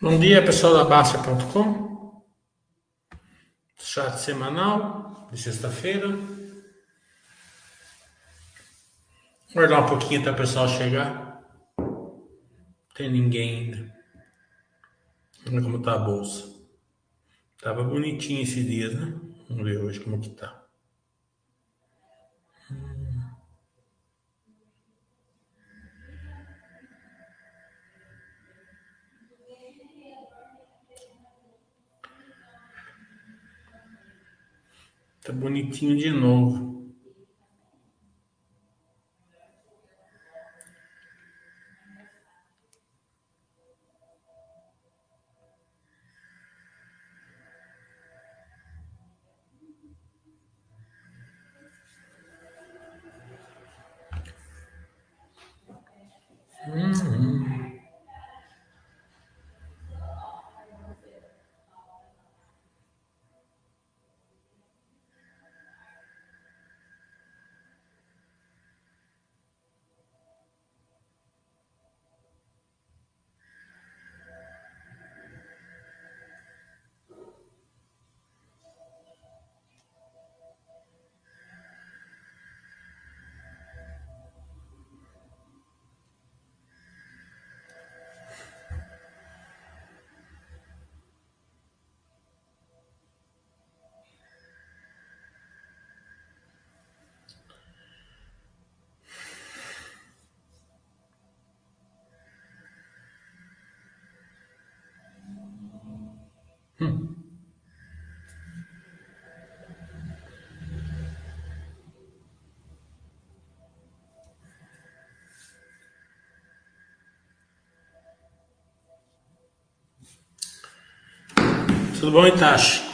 Bom dia, pessoal da Baixa.com. Chat semanal de sexta-feira. Guardar um pouquinho até o pessoal chegar. Não tem ninguém ainda. Ver como tá a bolsa. Tava bonitinho esses dias, né? Vamos ver hoje como que tá. Tá bonitinho de novo. Tudo bom, Itachi?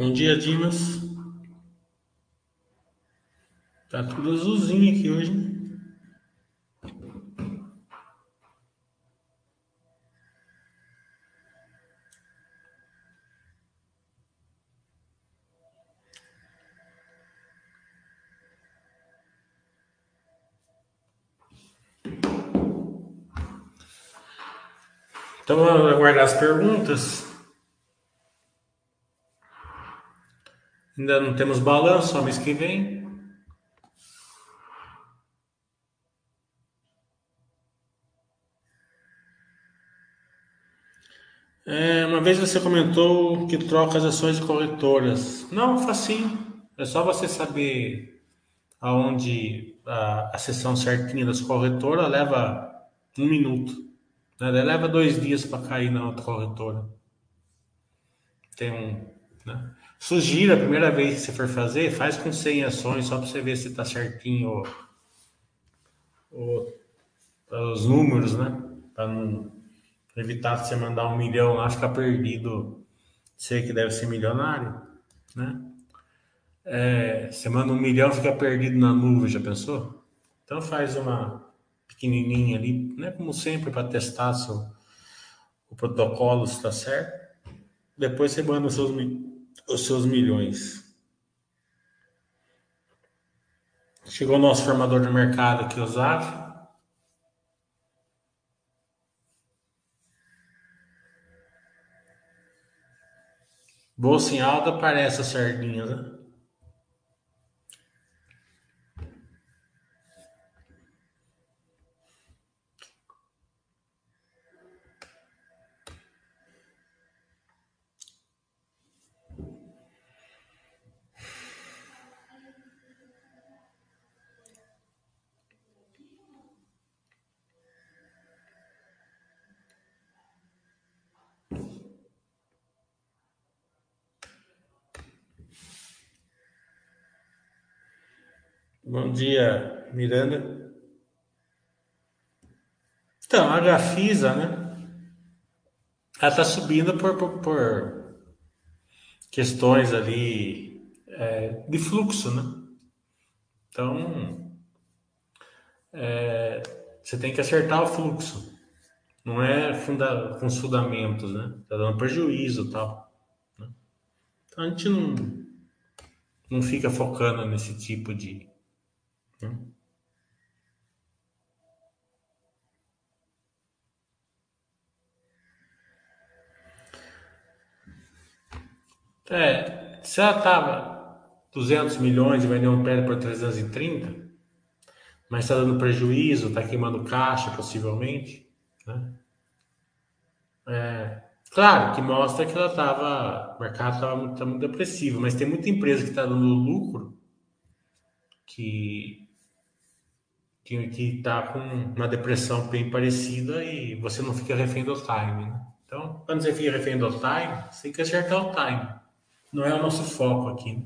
Bom dia, Dimas. Tá tudo azulzinho aqui hoje, né? Então vamos aguardar as perguntas. Ainda não temos balanço, mês que vem. É, uma vez você comentou que troca as ações de corretoras. Não, facinho. É só você saber aonde a, a sessão certinha das corretoras leva um minuto. Né? Leva dois dias para cair na outra corretora. Tem um. Né? Sugiro a primeira vez que você for fazer, faz com 100 ações só para você ver se está certinho o- o- os números, né? Para não evitar você mandar um milhão lá, ficar perdido. Você que deve ser milionário, né? É, você manda um milhão, fica perdido na nuvem, já pensou? Então faz uma pequenininha ali, né? Como sempre, para testar se o, protocolo está certo. Depois você manda os seus, os seus milhões. Chegou o nosso formador de mercado aqui, o Zaf. Bolsa em alta parece as sardinhas, né? Bom dia, Miranda. Então, a Gafisa, né? Ela está subindo por, por, por questões ali é, de fluxo, né? Então, é, você tem que acertar o fluxo. Não é funda, com os fundamentos, né? Tá dando prejuízo e tal. Né? Então a gente não, não fica focando nesse tipo de. Né? É, se ela tava 200 milhões e vendeu um prédio por 330, mas está dando prejuízo, está queimando caixa possivelmente, né? É, claro que mostra que ela estava, o mercado estava muito, tá muito depressivo, mas tem muita empresa que está dando lucro que que está com uma depressão bem parecida e você não fica refém do time. Né? Então, quando você fica refém do time, você tem que acertar o time. Não é o nosso foco aqui. Né?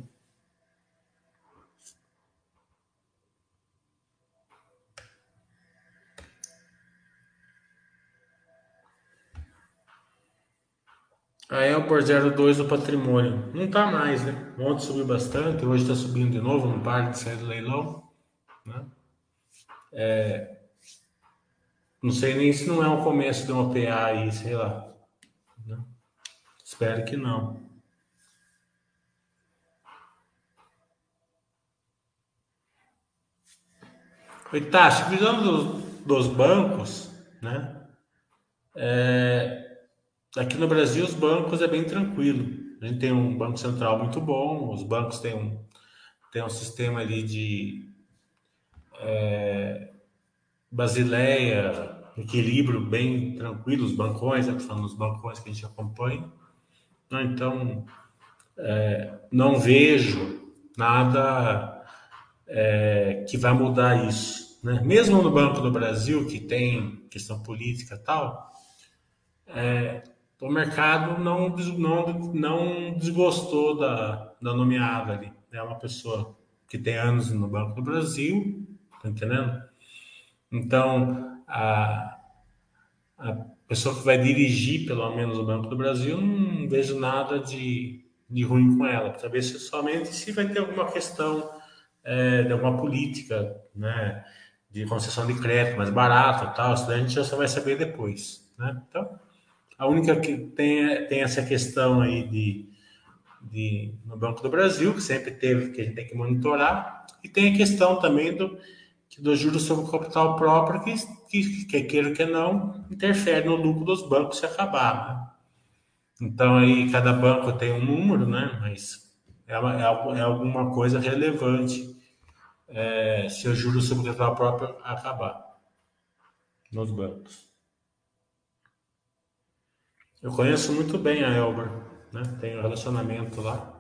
A Elbor 02 do patrimônio. Não está mais, né? Ontem subiu bastante, hoje está subindo de novo, não para de sair do leilão. Né? É... Não sei nem se não é o começo de uma PA aí, sei lá. Né? Espero que não. Oi, Tassi, visando dos bancos, né? É, Aqui no Brasil, os bancos é bem tranquilo. A gente tem um banco central muito bom, os bancos têm um, têm um sistema ali de é, basileia, equilíbrio bem tranquilo, os bancões, né, falando dos bancões que a gente acompanha. Né, então, é, não vejo nada é, que vai mudar isso. Né? Mesmo no Banco do Brasil, que tem questão política e tal, é, o mercado não, não, não desgostou da, da nomeada ali. É uma pessoa que tem anos no Banco do Brasil, tá entendendo? Então, a, a pessoa que vai dirigir, pelo menos, o Banco do Brasil, não vejo nada de, de ruim com ela. Talvez somente se vai ter alguma questão é, de alguma política, né? De concessão de crédito mais barato tal, isso a gente já só vai saber depois, né? Então, a única que tem, tem essa questão aí de, de, no Banco do Brasil, que sempre teve, que a gente tem que monitorar, e tem a questão também do, do juros sobre capital próprio, que, que, que queira que não, interfere no lucro dos bancos se acabar. Né? Então, aí cada banco tem um número, né? mas é, uma, é, é alguma coisa relevante é, se o juros sobre capital próprio acabar nos bancos. Eu conheço muito bem a Elber, né? Tenho um relacionamento lá.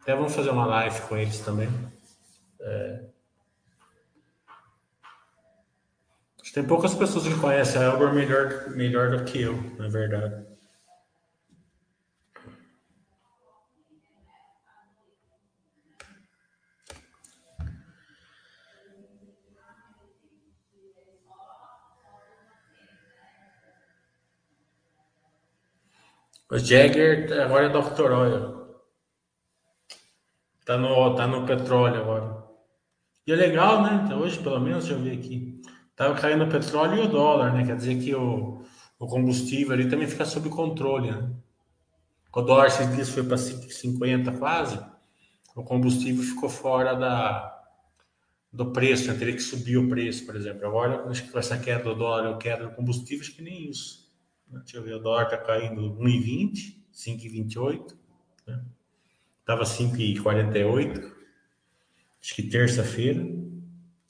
Até vamos fazer uma live com eles também. É... Tem poucas pessoas que conhecem a Elber melhor, melhor do que eu, na verdade. O Jagger agora é Dr. Oil. Tá no, tá no petróleo agora. E é legal, né? Hoje, pelo menos, eu vi aqui. Tava caindo o petróleo e o dólar, né? Quer dizer que o, o combustível ali também fica sob controle, né? O dólar esses dias foi para 5,50 quase. O combustível ficou fora da, do preço, né? teria que subir o preço, por exemplo. Agora, acho que com essa queda do dólar ou queda do combustível, acho que nem isso. Deixa eu ver, o dólar está caindo 1,20, 5,28. Né? Estava 5,48. Acho que terça-feira.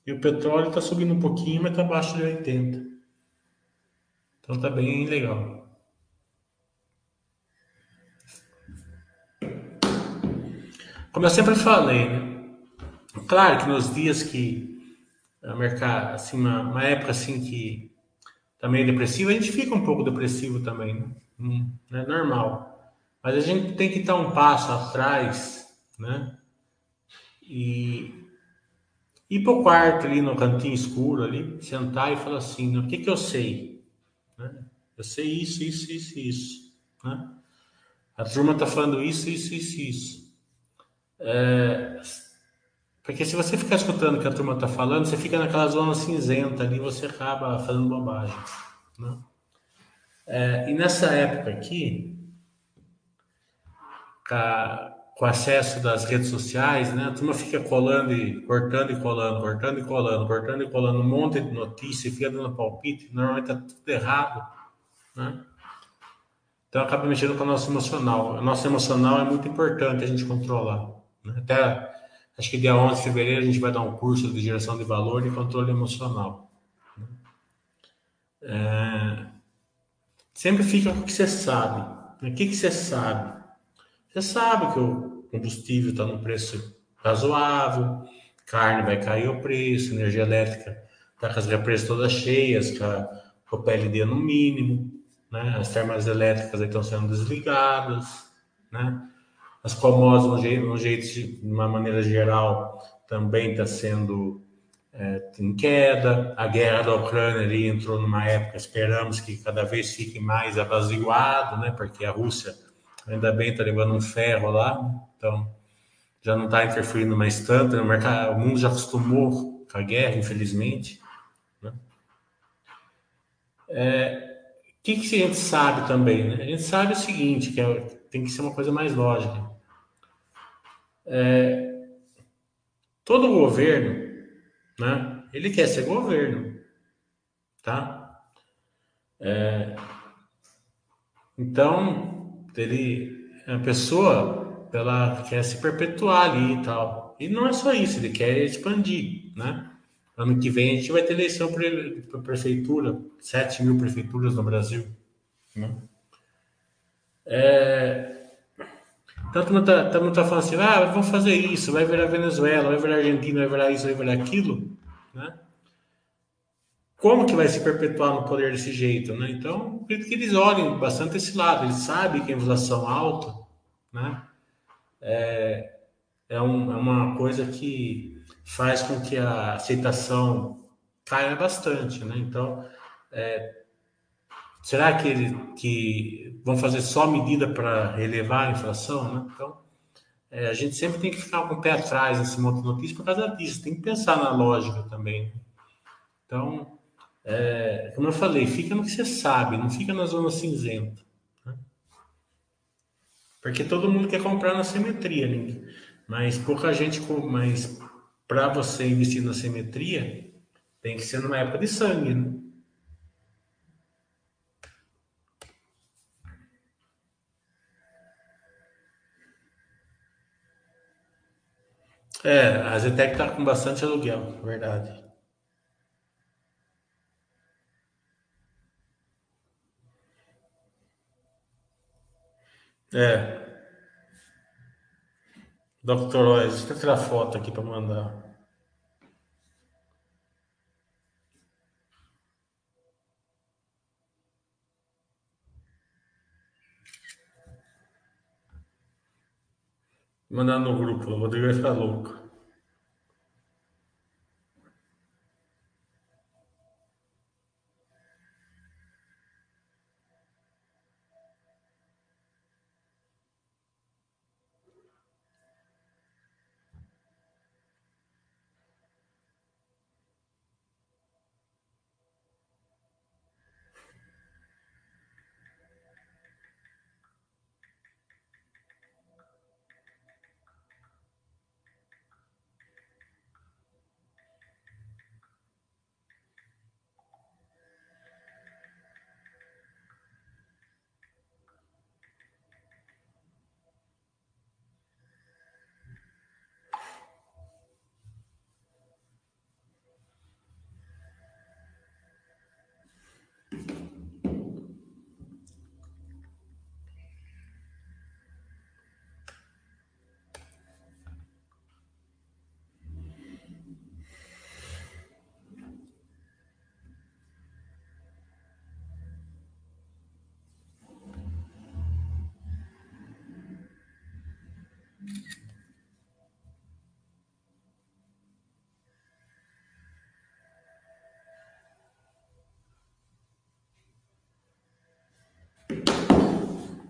E o petróleo está subindo um pouquinho, mas está abaixo de 80. Então está bem legal. Como eu sempre falei, né? Claro que nos dias que a mercado, assim, uma, uma época assim que também depressivo, a gente fica um pouco depressivo também, né? Hum, é normal. Mas a gente tem que dar um passo atrás, né? E ir para o quarto ali no cantinho escuro ali, sentar e falar assim, o que que eu sei? Né? Eu sei isso, isso, isso, isso. Né? A turma está falando isso, isso, isso, isso. É, Porque se você ficar escutando o que a turma está falando, você fica naquela zona cinzenta ali, você acaba fazendo bobagem. Né? É, e nessa época aqui, com acesso das redes sociais, né, a turma fica colando e cortando e colando, cortando e colando, cortando e colando um monte de notícia, fica dando palpite, normalmente está tudo errado. Né? Então acaba mexendo com o nosso emocional. O nosso emocional é muito importante a gente controlar. Né? Até Acho que dia 11 de fevereiro a gente vai dar um curso de geração de valor e controle emocional. É... Sempre fica com o que você sabe. O que, que você sabe? Você sabe que o combustível está no preço razoável, carne vai cair o preço, energia elétrica está com as represas todas cheias, com, o PLD no mínimo, né? as termas elétricas estão sendo desligadas, né? As commodities, jeito, no jeito de uma maneira geral, também está sendo é, em queda. A guerra da Ucrânia ali entrou numa época, esperamos que cada vez fique mais apaziguado, né? Porque a Rússia, ainda bem, está levando um ferro lá, então já não está interferindo mais tanto. Né? O, mercado, o mundo já acostumou com a guerra, infelizmente. Né? É, o que, que a gente sabe também? Né? A gente sabe o seguinte, que é, tem que ser uma coisa mais lógica. É, todo governo, né, ele quer ser governo, tá? É, então, ele, a pessoa, ela quer se perpetuar ali e tal. E não é só isso, ele quer expandir, né? Ano que vem a gente vai ter eleição para prefeitura, 7 mil prefeituras no Brasil. Né? É, então, mundo está tá falando assim, ah, vamos fazer isso, vai virar Venezuela, vai virar Argentina, vai virar isso, vai virar aquilo, né? Como que vai se perpetuar no poder desse jeito, né? Então, acredito que eles olhem bastante esse lado, eles sabem que a inflação alta, né? É, é, um, é uma coisa que faz com que a aceitação caia bastante, né? Então, é, Será que, ele, que vão fazer só medida para relevar a inflação? Né? Então, é, a gente sempre tem que ficar com o pé atrás nesse monte de notícia por causa disso. Tem que pensar na lógica também. Né? Então, é, como eu falei, fica no que você sabe, não fica na zona cinzenta. Né? Porque todo mundo quer comprar na simetria, né? mas pouca gente. Mas para você investir na simetria, tem que ser numa época de sangue. Né? É, a Zetec tá com bastante aluguel, verdade. É, Dr. Oz, deixa eu tirar foto aqui para mandar. Mandar no grupo, o Rodrigo vai ficar louco.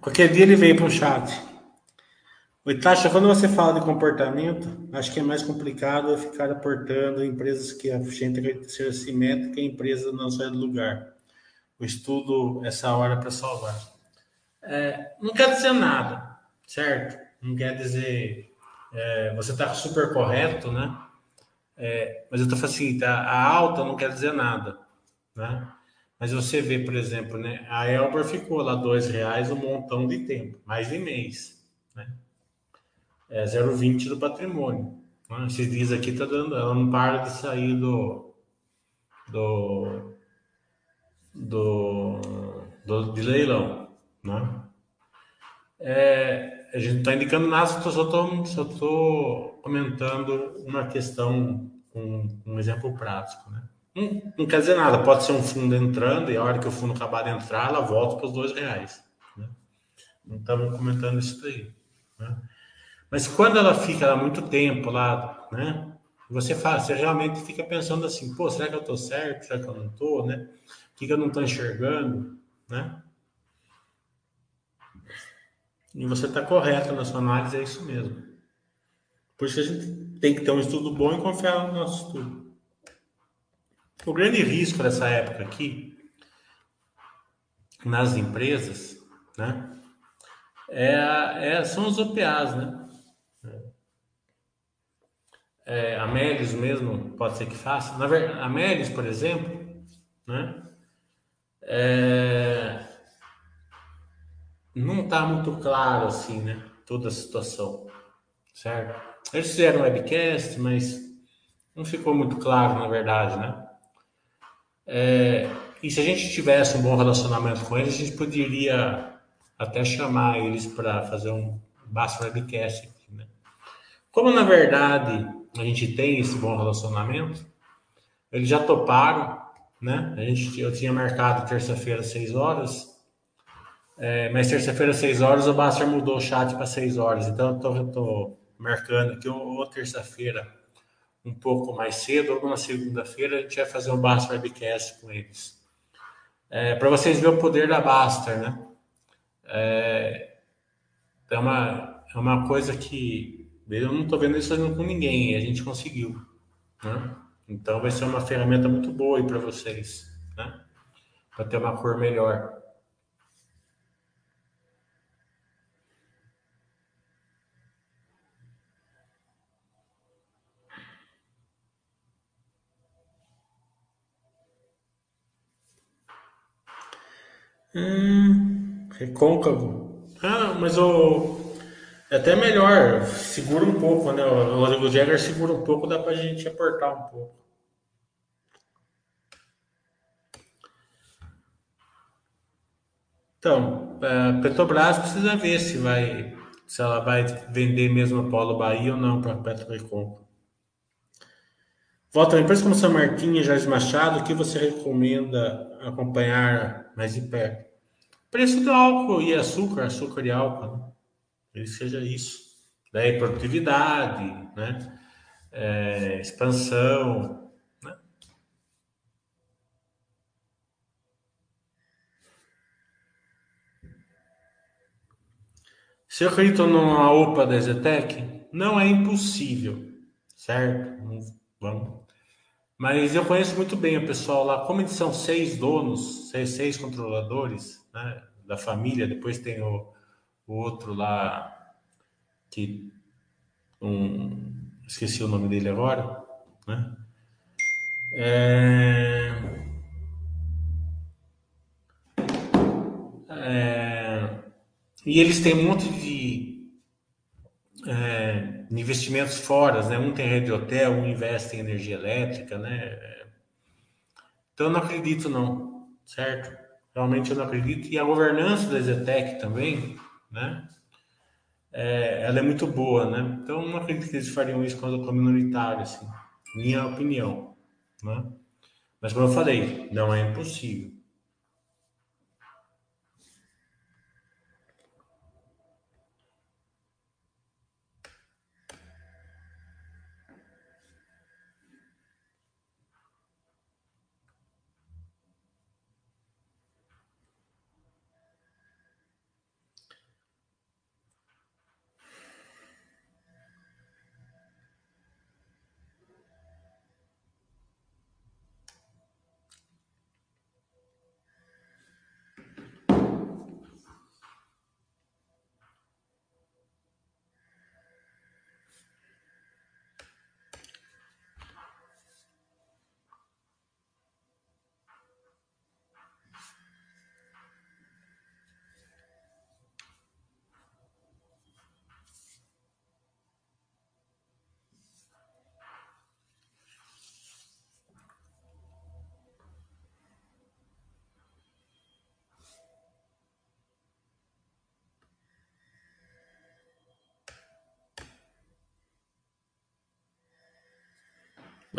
Qualquer dia ele vem para o chat. O quando você fala de comportamento, acho que é mais complicado ficar aportando empresas que a gente acredita ser assimétrica e empresa não sai do lugar. O estudo, essa hora para salvar. É, não quer dizer nada, certo? Não quer dizer. É, você está super correto, né? É, mas eu estou falando assim, tá, a alta não quer dizer nada, né? Mas você vê, por exemplo, né? A Elber ficou lá dois reais um montão de tempo, mais de mês, né? É 0,20 do patrimônio. Né? Esses dias aqui tá dando, ela não para de sair do do do, do de leilão, né? É, a gente está indicando nada, só estou comentando uma questão, um, um exemplo prático, né? Não, não, quer dizer nada, pode ser um fundo entrando e a hora que o fundo acabar de entrar, ela volta para os dois reais. Né? Não estamos comentando isso daí. Né? Mas quando ela fica lá muito tempo lá, né? Você faz, você realmente fica pensando assim, pô, será que eu estou certo? Será que eu não estou, né? O que, que eu não estou enxergando, né? E você está correto na sua análise, é isso mesmo. Por isso a gente tem que ter um estudo bom e confiar no nosso estudo. O grande risco dessa época aqui, nas empresas, né, é, é são os OPAs, né? É, a Melis mesmo pode ser que faça. Na verdade, a Melis, por exemplo, né, é, não está muito claro assim, né? Toda a situação, certo? Eles fizeram webcast, mas não ficou muito claro, na verdade, né? É, e se a gente tivesse um bom relacionamento com eles, a gente poderia até chamar eles para fazer um baixo webcast. Né? Como na verdade a gente tem esse bom relacionamento, eles já toparam, né? A gente, eu tinha marcado terça-feira, às 6 horas, é, mas terça-feira, às 6 horas, o Baster mudou o chat para 6 horas. Então, eu estou marcando aqui ou terça-feira um pouco mais cedo, ou na segunda-feira, a gente vai fazer um Baster Webcast com eles. É, para vocês verem o poder da Baster, né? É, é, uma, é uma coisa que eu não estou vendo isso fazendo com ninguém, e a gente conseguiu. Né? Então, vai ser uma ferramenta muito boa para vocês, né? Para ter uma cor melhor. Hum, recôncavo. Ah, mas o. É até melhor, segura um pouco, né? O Rodrigo Jagger segura um pouco, dá pra gente aportar um pouco. Então, a é, Petrobras precisa ver se vai, se ela vai vender mesmo a Polo Bahia ou não para Petro Recôncavo. Volta a empresa como São Martinho e Jorge Machado, o que você recomenda acompanhar mais de perto? Preço do álcool e açúcar, açúcar e álcool, né? ele seja isso. Daí produtividade, né? É, expansão. Né? Se eu acredito numa OPA da Zetec, não é impossível, certo? Vamos mas eu conheço muito bem o pessoal lá, como eles são seis donos, seis, seis controladores né, da família, depois tem o, o outro lá que um, esqueci o nome dele agora, né? É, é, e eles têm um monte de é, investimentos fora, né? Um tem rede de hotel, um investe em energia elétrica, né? Então eu não acredito não, certo? Realmente eu não acredito. E a governança da Zetec também, né? É, ela é muito boa, né? Então eu não acredito que eles fariam isso quando eu minoritário, assim. Minha opinião, né? Mas como eu falei, não é impossível.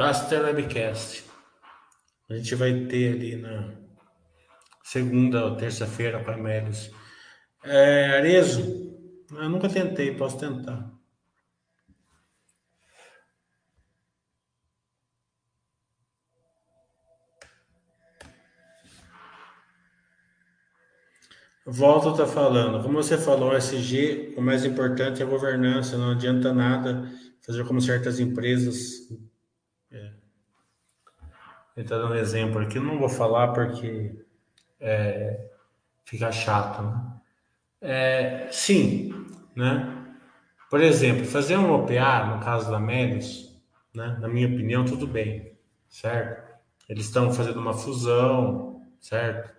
Baster Webcast. A gente vai ter ali na segunda ou terça-feira com a Médios. É, Arezo, eu nunca tentei, posso tentar. Volto a estar falando. Como você falou, SG, o mais importante é a governança. Não adianta nada fazer como certas empresas. É, Estou dando um exemplo aqui, não vou falar porque é, fica chato. Né? É, sim, né? Por exemplo, fazer um OPA, no caso da Melis, né? na minha opinião, tudo bem, certo? Eles estão fazendo uma fusão, certo?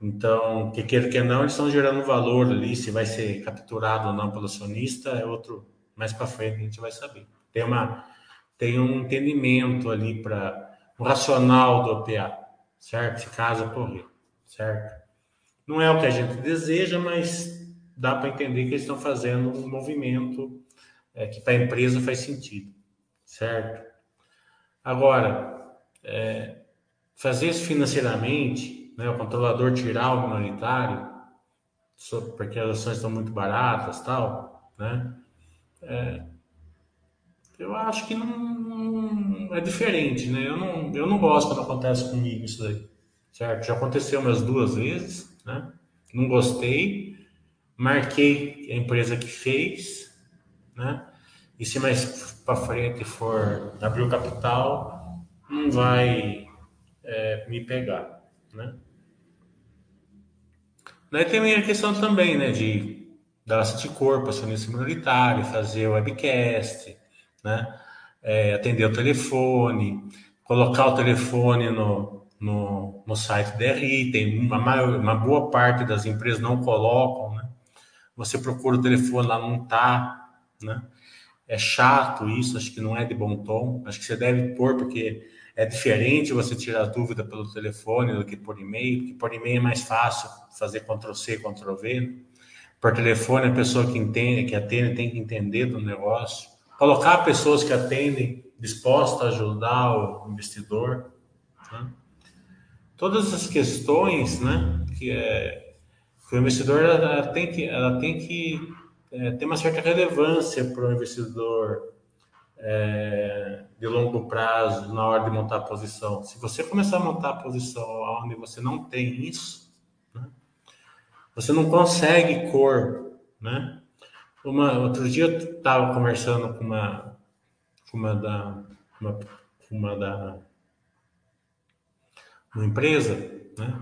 Então, que queira que não, eles estão gerando valor ali, se vai ser capturado ou não pelo acionista, é outro, mais para frente a gente vai saber. Tem, uma, tem um entendimento ali para o racional do OPA, certo? Se caso ocorrer, certo? Não é o que a gente deseja, mas dá para entender que eles estão fazendo um movimento é, que para a empresa faz sentido, certo? Agora, é, fazer isso financeiramente né, o controlador tirar o minoritário, porque as ações estão muito baratas tal, né? É, eu acho que não, não, é diferente, né? Eu não, eu não gosto quando acontece comigo isso daí, certo? Já aconteceu umas duas vezes, né? Não gostei, marquei a empresa que fez, né? E se mais para frente for abrir o capital, não vai é, me pegar, né? Daí tem a questão também, né, de dar de corpo, acionista minoritário, fazer webcast, né, é, atender o telefone, colocar o telefone no, no, no site DRI, tem uma, maior, uma boa parte das empresas não colocam, né, você procura o telefone lá, não tá, né, é chato isso, acho que não é de bom tom, acho que você deve pôr, porque é diferente você tirar dúvida pelo telefone do que por e-mail, porque por e-mail é mais fácil fazer Ctrl-C, Ctrl-V. Por telefone, a pessoa que entende, que atende, tem que entender do negócio. Colocar pessoas que atendem dispostas a ajudar o investidor. Né? Todas as questões né, que, é, que o investidor ela tem que, ela tem que é, ter uma certa relevância para o investidor é, de longo prazo na hora de montar a posição. Se você começar a montar a posição onde você não tem isso, né, você não consegue cor, né? Uma, outro dia eu estava conversando com uma, com uma da, uma, uma da, uma empresa, né?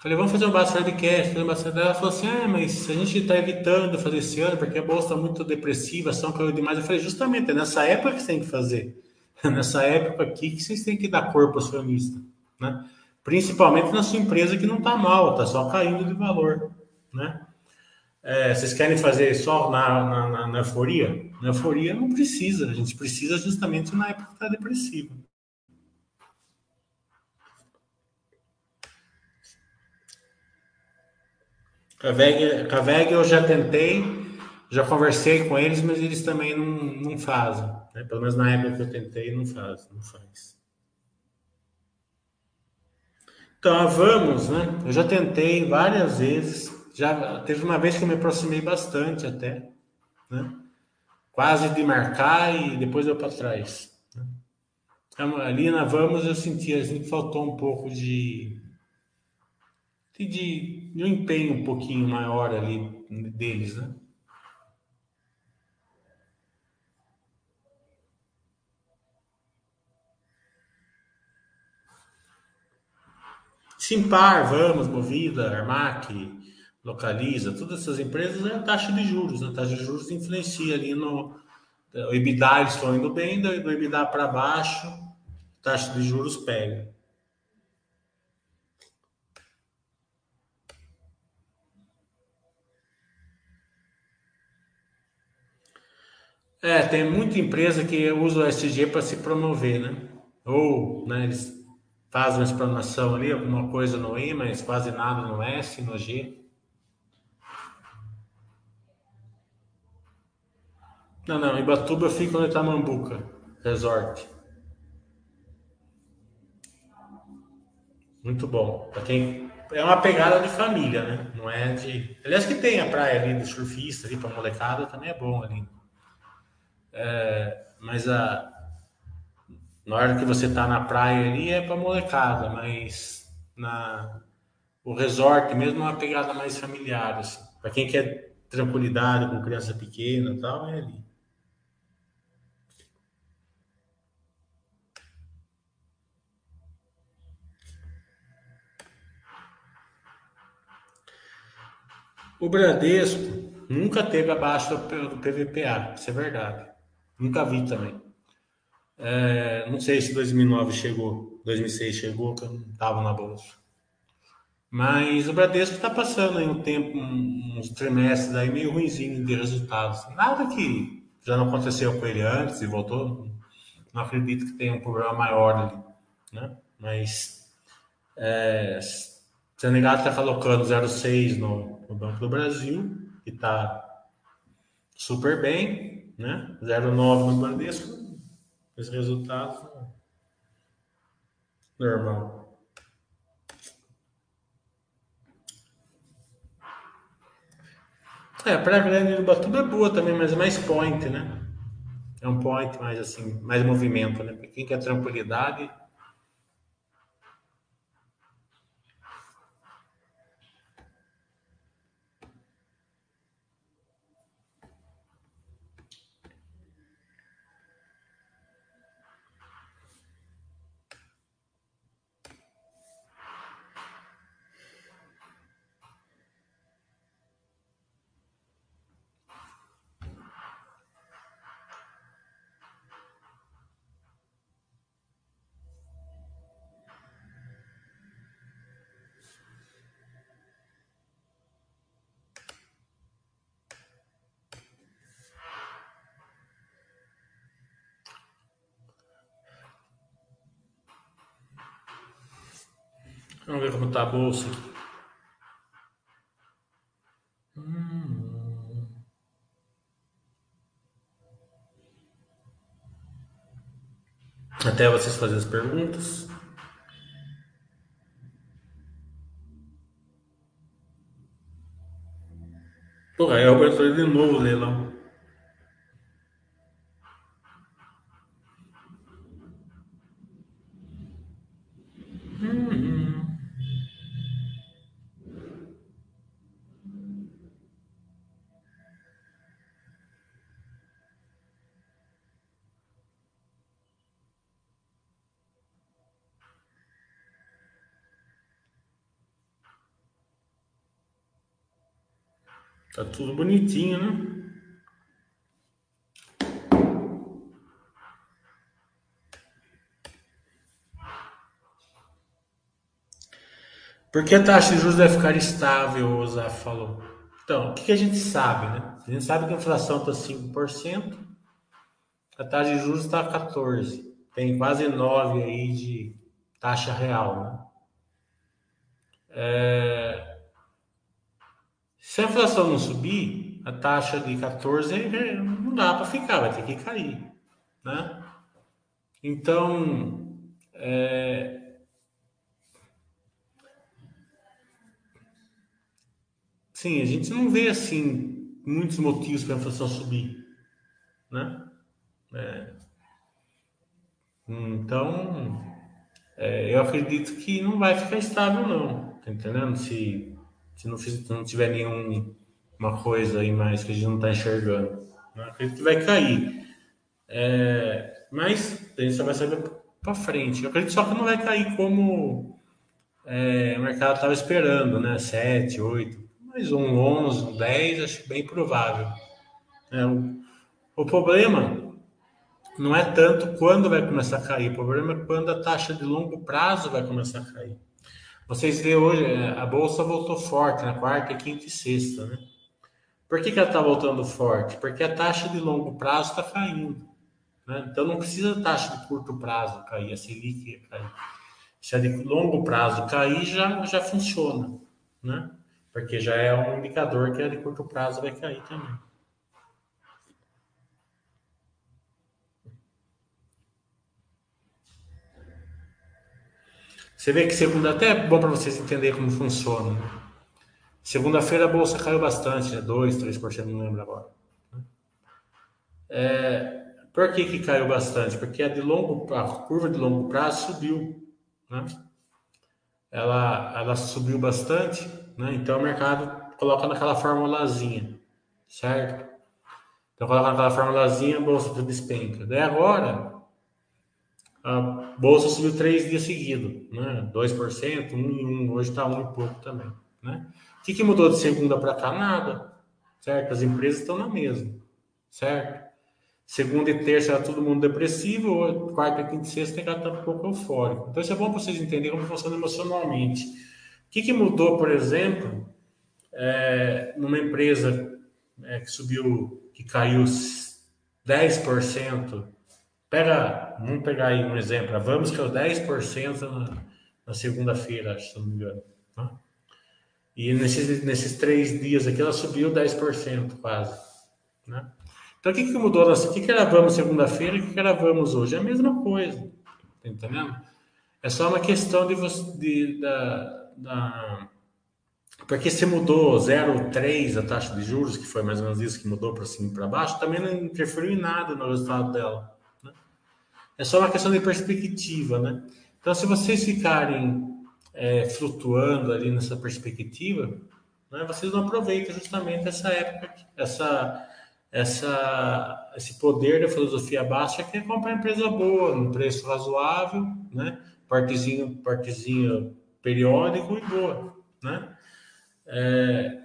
Falei, vamos fazer um bastante webcast, fazer um. Ela falou assim: ah, mas a gente está evitando fazer esse ano porque a bolsa está muito depressiva, a ação caiu demais. Eu falei, justamente, é nessa época que você tem que fazer. É nessa época aqui que vocês têm que dar corpo acionista, né? Principalmente na sua empresa que não está mal, está só caindo de valor, né? É, vocês querem fazer só na, na, na, na euforia? Na euforia não precisa, a gente precisa justamente na época que está depressiva. Caveg, eu já tentei, já conversei com eles, mas eles também não, não fazem. Né? Pelo menos na época que eu tentei, não faz, não faz. Então, vamos, né? Eu já tentei várias vezes. Já teve uma vez que eu me aproximei bastante até, né? Quase de marcar e depois eu para trás. Né? Então, ali na Vamos eu senti assim que faltou um pouco de de, de um empenho um pouquinho maior ali deles, né? Simpar, Vamos, Movida, Armac, Localiza, todas essas empresas é a taxa de juros. Né? A taxa de juros influencia ali no. O EBITDA eles estão indo bem, do EBITDA para baixo, taxa de juros pega. É, tem muita empresa que usa o SG para se promover, né? Ou, né, eles fazem uma explanação ali, alguma coisa no I, mas quase nada no S, no G. Não, não, Ibatuba fica no Itamambuca, resort. Muito bom. Pra quem... É uma pegada de família, né? Não é de. Aliás, que tem a praia ali do surfista ali pra molecada também é bom ali. É, mas a, na hora que você tá na praia ali é pra molecada, mas na, o resort mesmo é uma pegada mais familiar, assim. Pra quem quer tranquilidade com criança pequena e tal, é ali. O Bradesco nunca teve abaixo do PVPA, isso é verdade. Nunca vi também. É, não sei se 2009 chegou, 2006 chegou, que eu não estava na bolsa. Mas o Bradesco está passando aí um tempo, uns trimestres aí meio ruimzinho de resultados. Nada que já não aconteceu com ele antes e voltou. Não acredito que tenha um problema maior ali, né? Mas é, Senegal está colocando 0,6 no, no Banco do Brasil, que está super bem, né? 0,9 no Bradesco, os resultados normal. É, a grande do Batuba é boa também, mas é mais point, né? É um point mais assim, mais movimento, né? Para quem quer tranquilidade, Vamos ver como tá a bolsa. Hum. Até vocês fazerem as perguntas. Porra, é o abertura de novo, leilão. Hum. Tá tudo bonitinho, né? Por que a taxa de juros vai ficar estável, o Zaf falou? Então, o que, que a gente sabe, né? A gente sabe que a inflação está 5%, a taxa de juros está 14%. Tem quase 9% aí de taxa real, né? É... Se a inflação não subir, a taxa de 14 é, não dá para ficar, vai ter que cair, né? Então, é... sim, a gente não vê assim muitos motivos para a inflação subir, né? É... Então, é, eu acredito que não vai ficar estável, não, tá entendendo? Se se não, não tiver nenhuma coisa aí mais que a gente não está enxergando. Não acredito que vai cair. É, mas a gente só vai saber para frente. Eu acredito só que não vai cair como é, o mercado estava esperando, né? 7, 8, mais um 11, um 10, acho bem provável. É, o, o problema não é tanto quando vai começar a cair, o problema é quando a taxa de longo prazo vai começar a cair. Vocês vê hoje, é, a bolsa voltou forte na quarta, quinta e sexta, né? Por que, que ela está voltando forte? Porque a taxa de longo prazo está caindo. Né? Então não precisa a taxa de curto prazo cair, a Selic cair. Se a de longo prazo cair, já, já funciona. Né? Porque já é um indicador que a de curto prazo vai cair também. Você vê que segunda até é bom para vocês entenderem como funciona. Segunda-feira a bolsa caiu bastante, né? 2, 3%, não lembro agora. É, por que, que caiu bastante? Porque a, de longo, a curva de longo prazo subiu. Né? Ela, ela subiu bastante, né? então o mercado coloca naquela formulazinha, certo? Então coloca naquela formulazinha, a bolsa despenca. Daí agora, a bolsa subiu três dias seguidos, né? 2%, 1 e 1, hoje está 1 e pouco também, né? O que, que mudou de segunda para cá? Nada, certo? As empresas estão na mesma, certo? Segunda e terça era todo mundo depressivo, quarta, quinta e sexta tem estar um pouco eufórico. Então isso é bom para vocês entenderem como funciona emocionalmente. O que, que mudou, por exemplo, é, numa empresa é, que subiu, que caiu 10%, pega, vamos pegar aí um exemplo, vamos que é o 10% na, na segunda-feira, se não me engano. Né? E nesses, nesses três dias aqui ela subiu 10% quase. Né? Então o que, que mudou? O que, que gravamos segunda-feira e o que gravamos hoje? É a mesma coisa. Tá entendendo? É só uma questão de você. De, da, da... Porque se mudou 0,3 a taxa de juros, que foi mais ou menos isso que mudou para cima e para baixo, também não interferiu em nada no resultado dela. É só uma questão de perspectiva, né? Então, se vocês ficarem é, flutuando ali nessa perspectiva, né, vocês não aproveitam justamente essa época, essa, essa, esse poder da filosofia baixa que é comprar empresa boa, num preço razoável, né, partezinho, partezinho periódico e boa, né? É,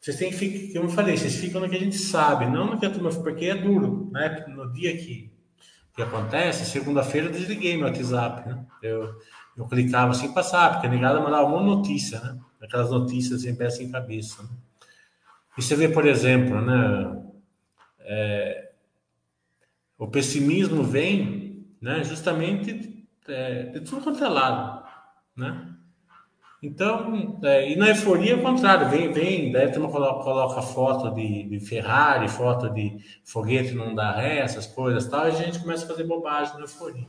vocês têm que como eu falei, vocês ficam no que a gente sabe, não no que a turma, porque é duro, né? No dia que, que acontece, segunda-feira eu desliguei meu WhatsApp, né? Eu, eu clicava assim, passava, porque a negada mandava uma notícia, né? Aquelas notícias sem pé sem cabeça. Né? E você vê, por exemplo, né? É, o pessimismo vem, né? Justamente é, de tudo quanto é lado, né? Então, é, e na euforia, é o contrário, vem, vem, daí a coloca, coloca foto de, de, Ferrari, foto de foguete não dá ré, essas coisas tal, e a gente começa a fazer bobagem na euforia.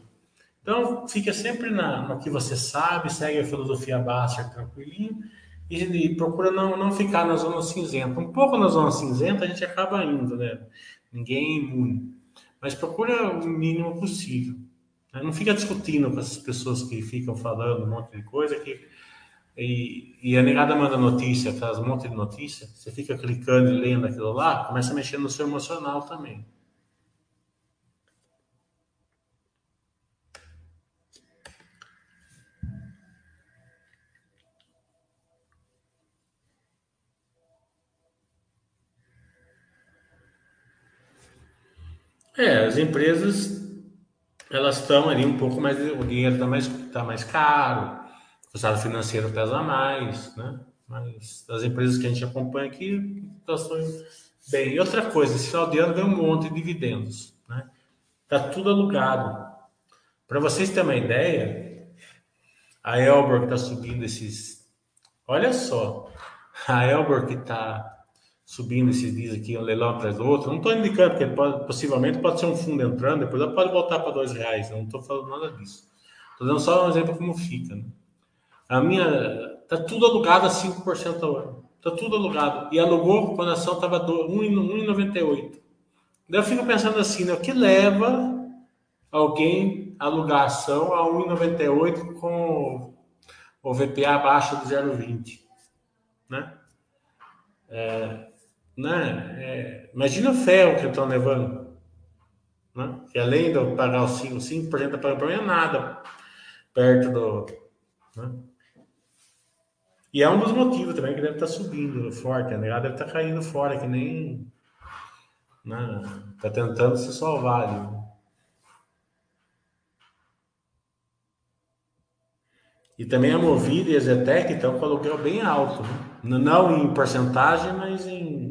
Então, fica sempre na, no que você sabe, segue a filosofia básica tranquilinho e, e, procura não, não ficar na zona cinzenta. Um pouco na zona cinzenta a gente acaba indo, né? Ninguém é imune. Mas procura o mínimo possível. Né? Não fica discutindo com essas pessoas que ficam falando um monte de coisa que e, e, a negada manda notícia, traz um monte de notícia, você fica clicando e lendo aquilo lá, começa a mexer no seu emocional também. É, as empresas elas estão ali um pouco mais, o dinheiro está mais, tá mais caro, o estado financeiro pesa mais, né? Mas as empresas que a gente acompanha aqui estão bem. E outra coisa, esse final de ano vem um monte de dividendos, né? Tá tudo alugado. Para vocês terem uma ideia, a Elbor está subindo esses. Olha só, a Elbor que está subindo esses dias aqui, um leilão atrás do outro. Não estou indicando, porque pode, possivelmente pode ser um fundo entrando, depois ela pode voltar para dois reais. Não estou falando nada disso. Estou dando só um exemplo como fica. Né? A minha. Está tudo alugado a 5% ao ano. Está tudo alugado. E alugou quando a ação estava 1,98. Daí eu fico pensando assim, né? O que leva alguém a alugar a ação a 1,98 com o VPA abaixo de 0,20? Né? É, né? É, imagina o ferro que estão levando. Né? Que além de eu pagar os 5%, 5% para mim é nada perto do. Né? E é um dos motivos também que deve estar subindo forte. A negada deve estar caindo fora, que nem. Né? Está tentando se salvar ali. E também a Movida e a Zetec estão com aluguel bem alto. Né? Não em porcentagem, mas em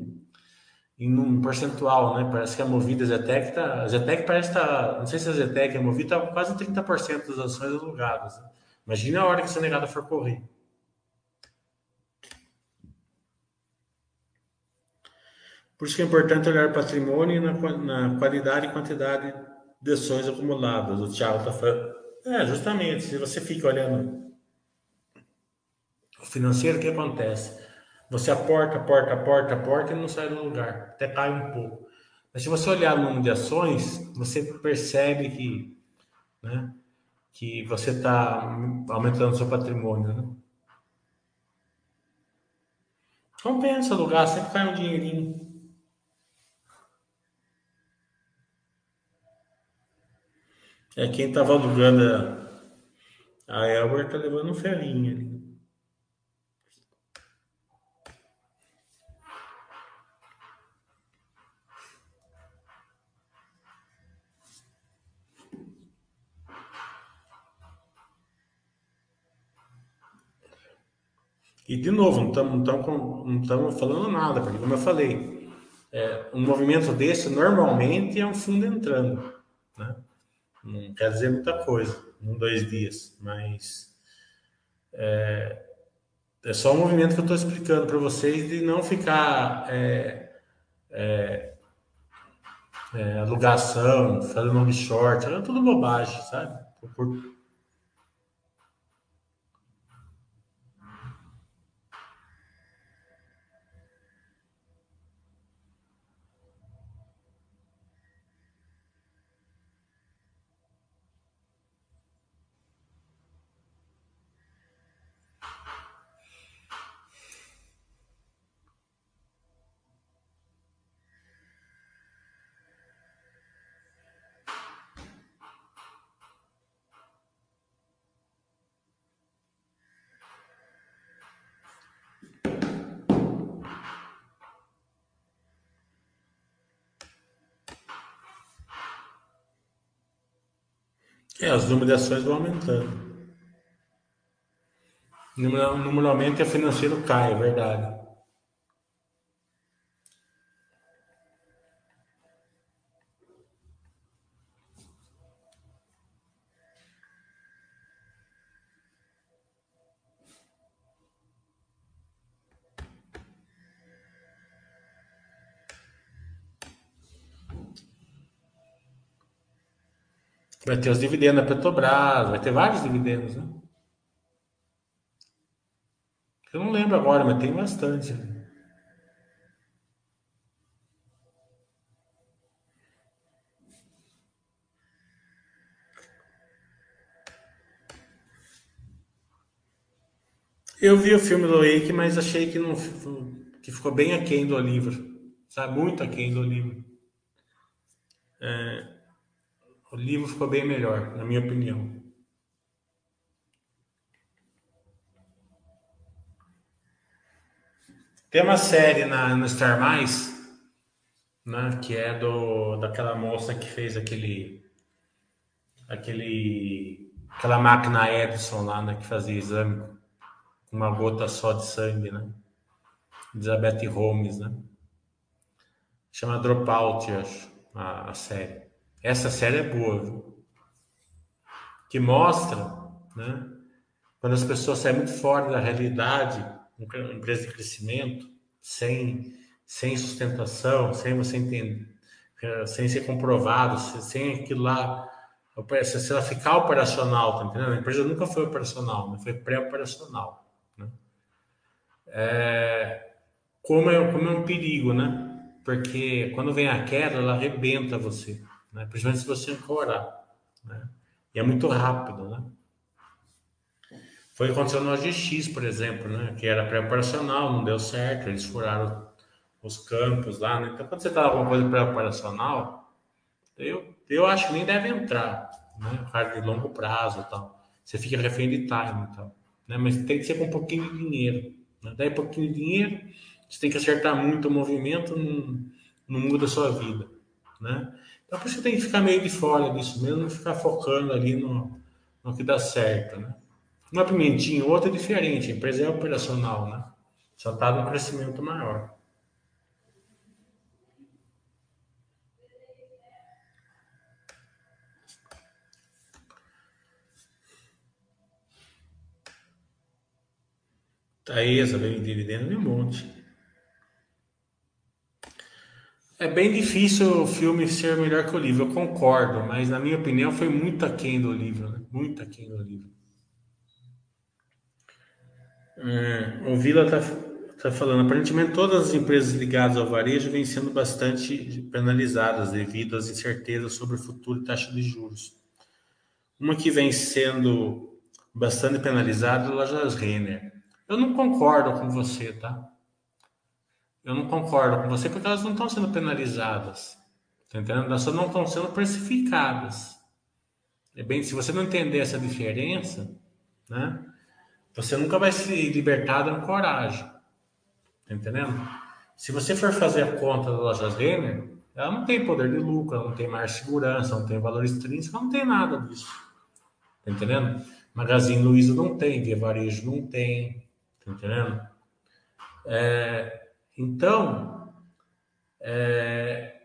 em um percentual, né? Parece que a Movida a Zetec tá, a Zetec parece tá, não sei se a Zetec a Movida tá quase 30% das ações alugadas. Né? Imagina a hora que essa negada for correr. Por isso que é importante olhar o patrimônio na, na qualidade e quantidade de ações acumuladas. O Thiago está falando. É, justamente, se você fica olhando financeiro, o que acontece? Você aporta, aporta, aporta, aporta e não sai do lugar, até cai um pouco. Mas se você olhar o número de ações, você percebe que, né, que você está aumentando o seu patrimônio. Né? Compensa alugar, sempre cai um dinheirinho. É quem estava alugando a, a Elber tá levando um ferrinho ali. E, de novo, não estamos falando nada, porque, como eu falei, é, um movimento desse normalmente é um fundo entrando. Né? Não quer dizer muita coisa, um, dois dias, mas é, é só um movimento que eu estou explicando para vocês de não ficar é, é, é, alugação, fazendo long short, é tudo bobagem, sabe? Por, É, os números de ações vão aumentando. Normalmente a financeiro cai, é verdade. Vai ter os dividendos da Petrobras, vai ter vários dividendos, né? Eu não lembro agora, mas tem bastante. Eu vi o filme do Wake, mas achei que não que ficou bem aquém do livro? Muito aquém do livro. É, o livro ficou bem melhor, na minha opinião. Tem uma série na, no Star Mais, né, que é do daquela moça que fez aquele aquele aquela máquina Edison lá, né, que fazia exame com uma gota só de sangue, né? Elizabeth Holmes, né? Chama Dropout, acho, a, a série. Essa série é boa, viu? Que mostra, né? Quando as pessoas saem muito fora da realidade, uma empresa de crescimento, sem, sem sustentação, sem você entender, sem ser comprovado, sem aquilo lá, se ela ficar operacional, tá entendendo? A empresa nunca foi operacional, né? foi pré-operacional. Né? É, como, é, como é um perigo, né? Porque quando vem a queda, ela arrebenta você né? principalmente se você ancorar. Né? E é muito rápido. Né? Foi o aconteceu no OGX, por exemplo, né? que era pré-operacional, não deu certo, eles furaram os campos lá. Né? Então, quando você está alguma coisa pré-operacional, eu, eu acho que nem deve entrar, né? Por de longo prazo tal. Você fica refém de time tal. Né? Mas tem que ser com um pouquinho de dinheiro. Né? Daí, um pouquinho de dinheiro, você tem que acertar muito o movimento, não, não muda a sua vida. Né? Então, por isso tem que ficar meio de fora disso mesmo, ficar focando ali no, no que dá certo, né? Uma pimentinha, outra é diferente, a empresa é operacional, né? Só está no crescimento maior. Taesa veio em dividendo de um monte. É bem difícil o filme ser melhor que o livro, eu concordo, mas na minha opinião foi muito aquém do livro, né? Muito aquém do livro. É, o Vila está tá falando, aparentemente todas as empresas ligadas ao varejo vêm sendo bastante penalizadas devido às incertezas sobre o futuro e taxa de juros. Uma que vem sendo bastante penalizada é a Lojas Renner. Eu não concordo com você, tá? Eu não concordo com você porque elas não estão sendo penalizadas. Tá entendendo? Elas só não estão sendo precificadas. É bem, se você não entender essa diferença, né? Você nunca vai se libertar da coragem. Tá entendendo? Se você for fazer a conta da loja Renner, ela não tem poder de lucro, ela não tem mais segurança, não tem valor extrínseco, ela não tem nada disso. Tá entendendo? Magazine Luiza não tem, Via Varejo não tem. Tá entendendo? É, então, é,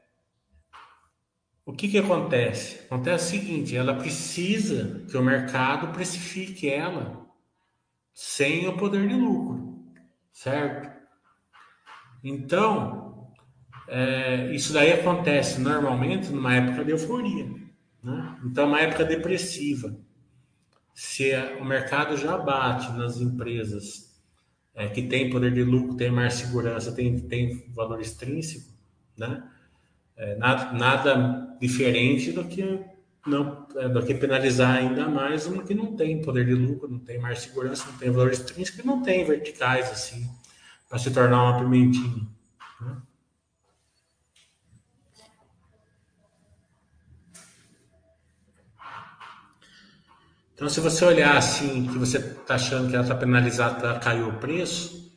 o que, que acontece? Acontece o seguinte: ela precisa que o mercado precifique ela sem o poder de lucro, certo? Então, é, isso daí acontece normalmente numa época de euforia, né? Então, uma época depressiva. Se o mercado já bate nas empresas é, que tem poder de lucro, tem mais segurança, tem, tem valor extrínseco, né? É, nada, nada diferente do que não é, do que penalizar ainda mais uma que não tem poder de lucro, não tem mais segurança, não tem valor extrínseco e não tem verticais assim para se tornar uma pimentinha. Né? Então, se você olhar assim, que você está achando que ela está penalizada, caiu o preço,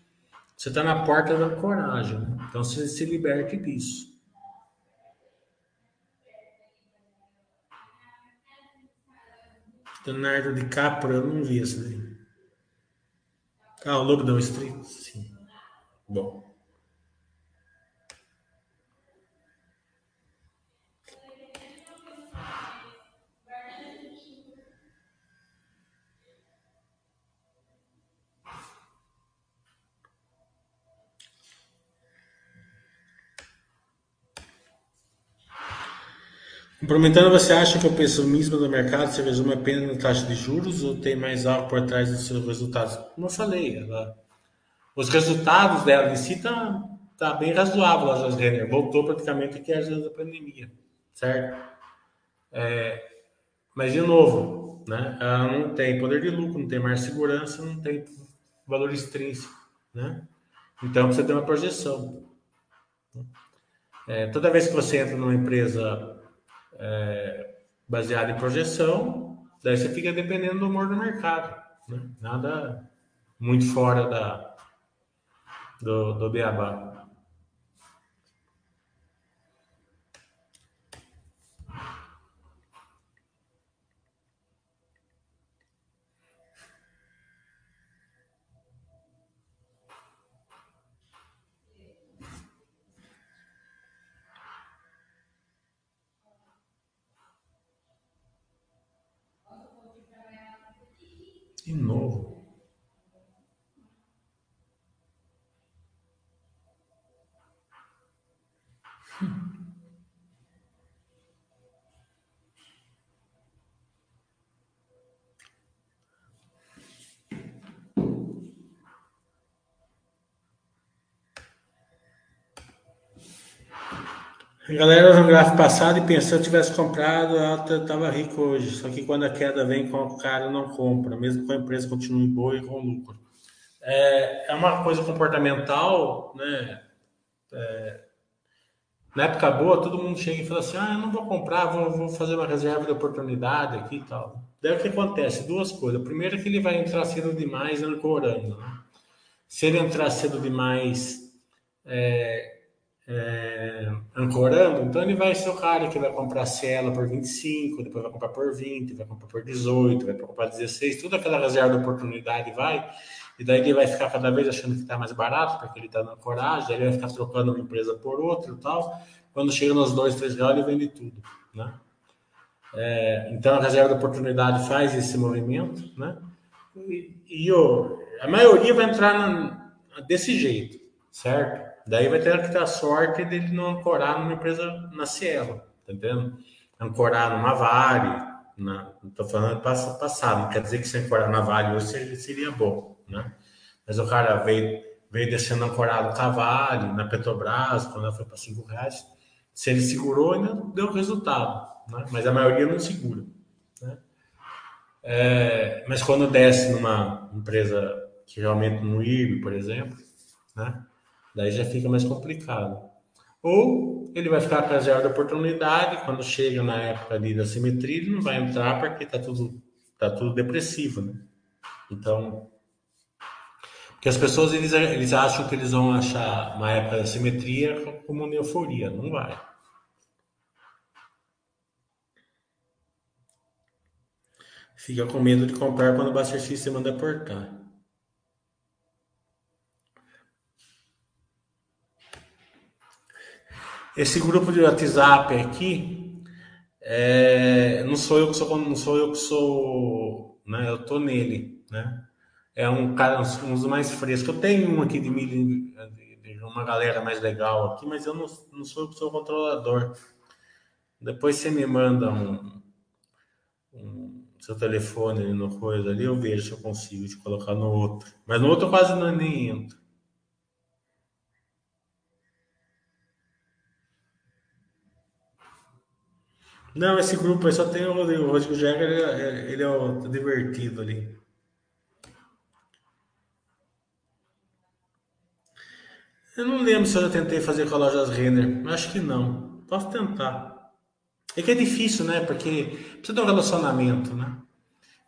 você está na porta da coragem. Então, você se liberte disso. Leonardo DiCaprio, eu não vi esse daí. Ah, o Lobo da Street? Sim. Bom. Complementando, você acha que o pessimismo do mercado se resume apenas na taxa de juros ou tem mais algo por trás dos seus resultados? Como eu falei, ela, os resultados dela em si está tá bem razoável, a Renner. Voltou praticamente que era da pandemia, certo? É, mas, de novo, né, ela não tem poder de lucro, não tem mais segurança, não tem valor extrínseco, né? Então, você tem uma projeção. É, toda vez que você entra numa empresa é, baseado em projeção, daí você fica dependendo do humor do mercado. Né? Nada muito fora da, do, do beabá. De novo. A galera no gráfico passado e pensou, se eu tivesse comprado, eu estava rico hoje. Só que quando a queda vem, o cara não compra, mesmo que a empresa continue boa e com lucro. É, é uma coisa comportamental, né? É, na época boa, todo mundo chega e fala assim: ah, eu não vou comprar, vou, vou fazer uma reserva de oportunidade aqui e tal. Daí o que acontece? Duas coisas. Primeiro é que ele vai entrar cedo demais ancorando. Né? Se ele entrar cedo demais, é, é, ancorando, então ele vai ser o cara que vai comprar Cielo por 25, depois vai comprar por 20, vai comprar por 18, vai comprar 16, toda aquela reserva de oportunidade vai, e daí ele vai ficar cada vez achando que está mais barato, porque ele está na coragem, ele vai ficar trocando uma empresa por outra e tal. Quando chega nos 2, 3 reais, ele vende tudo, né? É, então a reserva de oportunidade faz esse movimento, né? E, e a maioria vai entrar na, desse jeito, certo? Daí vai ter que ter a sorte dele não ancorar numa empresa na Cielo, tá entendendo? Ancorar numa Vale, na, não tô falando passado, não quer dizer que se ancorar na Vale hoje seria, seria bom, né? Mas o cara veio, veio descendo ancorado cavalo na Petrobras, quando ela foi para 5 reais. Se ele segurou, ainda deu resultado, né? mas a maioria não segura. Né? É, mas quando desce numa empresa que realmente no IRB, por exemplo, né? Daí já fica mais complicado. Ou ele vai ficar com a zero da oportunidade, quando chega na época ali da simetria, ele não vai entrar porque está tudo, tá tudo depressivo. Né? Então, porque as pessoas eles, eles acham que eles vão achar uma época da simetria como uma euforia. Não vai. Fica com medo de comprar quando o Buster System manda portar. Esse grupo de WhatsApp aqui, é, não sou eu que sou, não sou eu que sou, né? Eu tô nele, né? É um cara, um dos mais frescos. Eu tenho um aqui de milho, uma galera mais legal aqui, mas eu não, não sou eu que sou o controlador. Depois você me manda um, um seu telefone no coisa ali, eu vejo se eu consigo te colocar no outro. Mas no outro quase não nem entro. Não, esse grupo aí só tem o Rodrigo. O Rodrigo ele, é, ele é o divertido ali. Eu não lembro se eu já tentei fazer com a lojas Renner. Acho que não. Posso tentar. É que é difícil, né? Porque precisa de um relacionamento, né?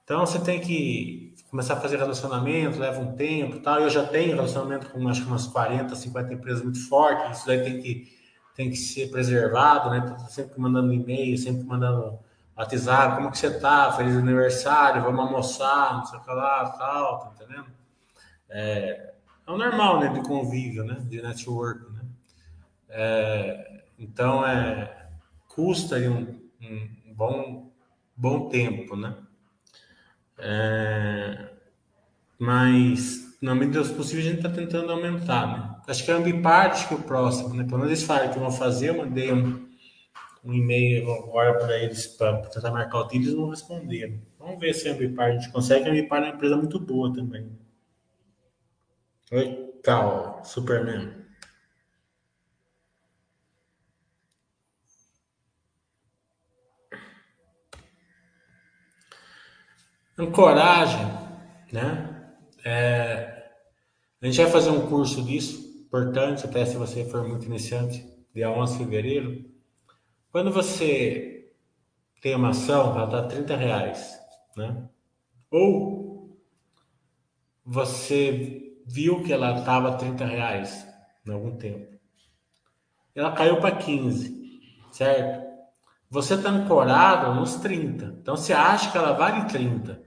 Então você tem que começar a fazer relacionamento, leva um tempo tal. Eu já tenho relacionamento com acho que umas 40, 50 empresas muito fortes. Isso daí tem que tem que ser preservado, né? Tô sempre mandando e-mail, sempre mandando WhatsApp, como que você tá? Feliz aniversário, vamos almoçar, não sei o que lá, tal, tá entendendo? É, é o normal, né, de convívio, né, de network, né? É, então, é, custa um, um, bom, bom tempo, né? É, mas, na medida do possível, a gente está tentando aumentar, né? Acho que é a Ambipar, acho que é o próximo, né? Pelo menos eles falaram que vão fazer, eu mandei um, um e-mail agora para eles para tentar marcar o dia, eles não responderam. Vamos ver se a Ambipar a gente consegue. A Ambipar é uma empresa muito boa também. Oi, Cal, Superman. Ancoragem, né? É, a gente vai fazer um curso disso importante, até se você for muito iniciante, dia 11 de fevereiro. Quando você tem uma ação, ela está 30 reais, né? Ou você viu que ela estava 30 reais em algum tempo. Ela caiu para 15, certo? Você está ancorado nos 30. Então você acha que ela vale 30,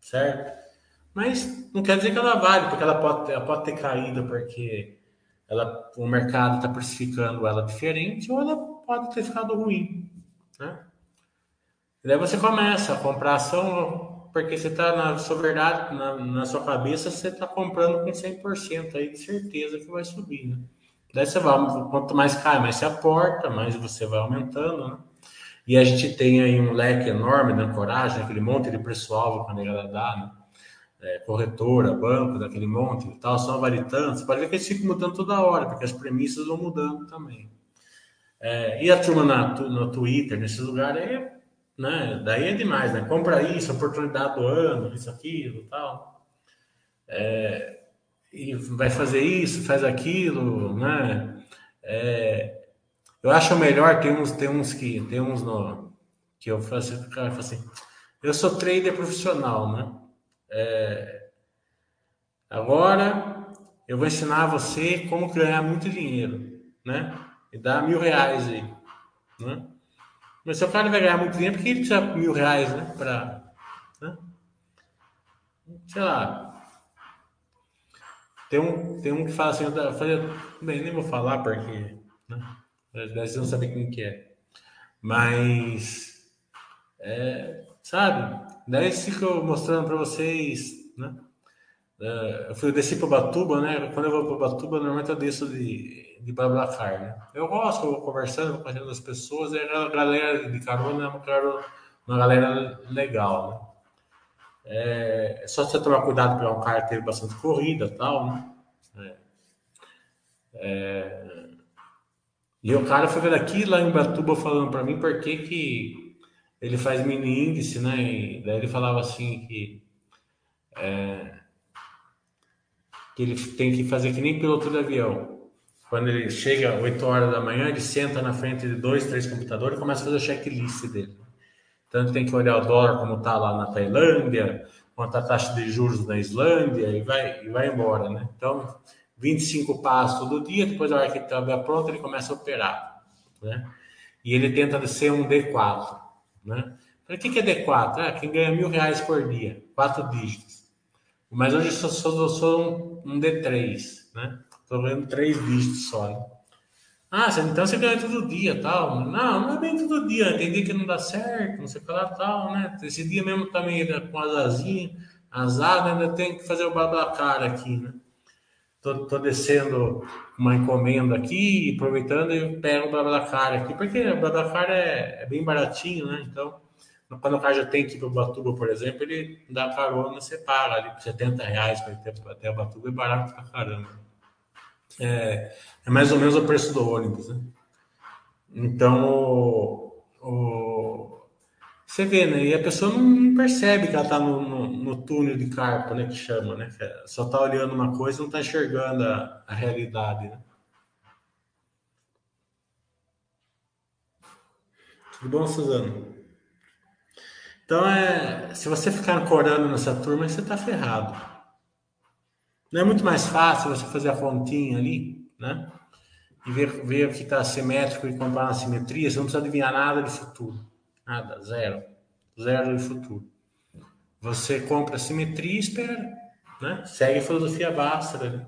certo? Mas não quer dizer que ela vale, porque ela pode, ela pode ter caído porque ela, o mercado está precificando ela diferente ou ela pode ter ficado ruim, né? E daí você começa a comprar ação porque você está na sua verdade, na, na sua cabeça, você está comprando com 100% aí de certeza que vai subir, né? Daí você vai, quanto mais cai, mais se aporta, mais você vai aumentando, né? E a gente tem aí um leque enorme de ancoragem, aquele monte de preço-alvo que a negada dá, né? É, corretora, banco, daquele monte e tal, só vale tanto. Você pode ver que eles ficam mudando toda hora, porque as premissas vão mudando também. É, e a turma na, no Twitter, nesses lugares, aí, né, daí é demais, né? Compra isso, oportunidade do ano, isso, aquilo tal. É, e vai fazer isso, faz aquilo, né? É, eu acho melhor, tem uns, tem uns que, tem uns no, que eu faço, o cara fala assim, eu sou trader profissional, né? É, agora eu vou ensinar você como ganhar muito dinheiro, né? E dar mil reais aí, né? Mas se o cara vai ganhar muito dinheiro, por que ele precisa mil reais, né? Pra, né? Sei lá. Tem um, tem um que fala assim, eu falei, bem, nem vou falar porque, né? Vocês não sabem quem que é. Mas, é, sabe? Daí fico mostrando para vocês, né? É, eu fui desci para Batuba, né? Quando eu vou para Batuba, normalmente eu desço de, de Bablacar, né? Eu gosto, eu vou conversando, vou conhecendo as pessoas, e a galera de carona é uma, uma galera legal, né? É, é só você tomar cuidado para um cara que teve bastante corrida tal, né? É, é, e o cara foi ver aqui lá em Batuba falando para mim por que, que ele faz mini índice, né? E daí ele falava assim que, é, que ele tem que fazer que nem piloto de avião. Quando ele chega 8 horas da manhã, ele senta na frente de dois, três computadores e começa a fazer o checklist dele. Então ele tem que olhar o dólar como está lá na Tailândia, quanto a taxa de juros na Islândia e vai, e vai embora, né? Então, 25 passos todo dia, depois a hora que estiver pronto, ele começa a operar, né? E ele tenta ser um D4, né? O que, que é D4? Ah, quem ganha mil reais por dia, quatro dígitos. Mas hoje eu sou, sou, sou um, um D3, né? Estou ganhando três dígitos só, né? Ah, então você ganha todo dia, tal. Não, não é bem todo dia. Tem dia que não dá certo, não sei o que lá, tal, né? Esse dia mesmo também tá com asazinha, azar, ainda tem que fazer o babacar aqui, né? Tô, tô descendo uma encomenda aqui, aproveitando e pego o babacar aqui, porque o babacar é, é, bem baratinho, né? Então, quando o cara já tem que ir para o Batuba, por exemplo, ele dá carona, você paga ali 70 reais para ir até Batuba, é barato pra caramba. É, é mais ou menos o preço do ônibus, né? Então, o, o, você vê, né? E a pessoa não percebe que ela está no, no, no, túnel de carpa, né? Que chama, né? Só está olhando uma coisa e não está enxergando a, a realidade, né? Tudo bom, Suzano? Então, é, se você ficar corando nessa turma, você está ferrado. Não é muito mais fácil você fazer a fontinha ali, né? E ver, ver o que está simétrico e comparar a simetria. Você não precisa adivinhar nada de futuro. Nada, zero. Zero de futuro. Você compra simetria e espera. Né? Segue a filosofia basta. Né?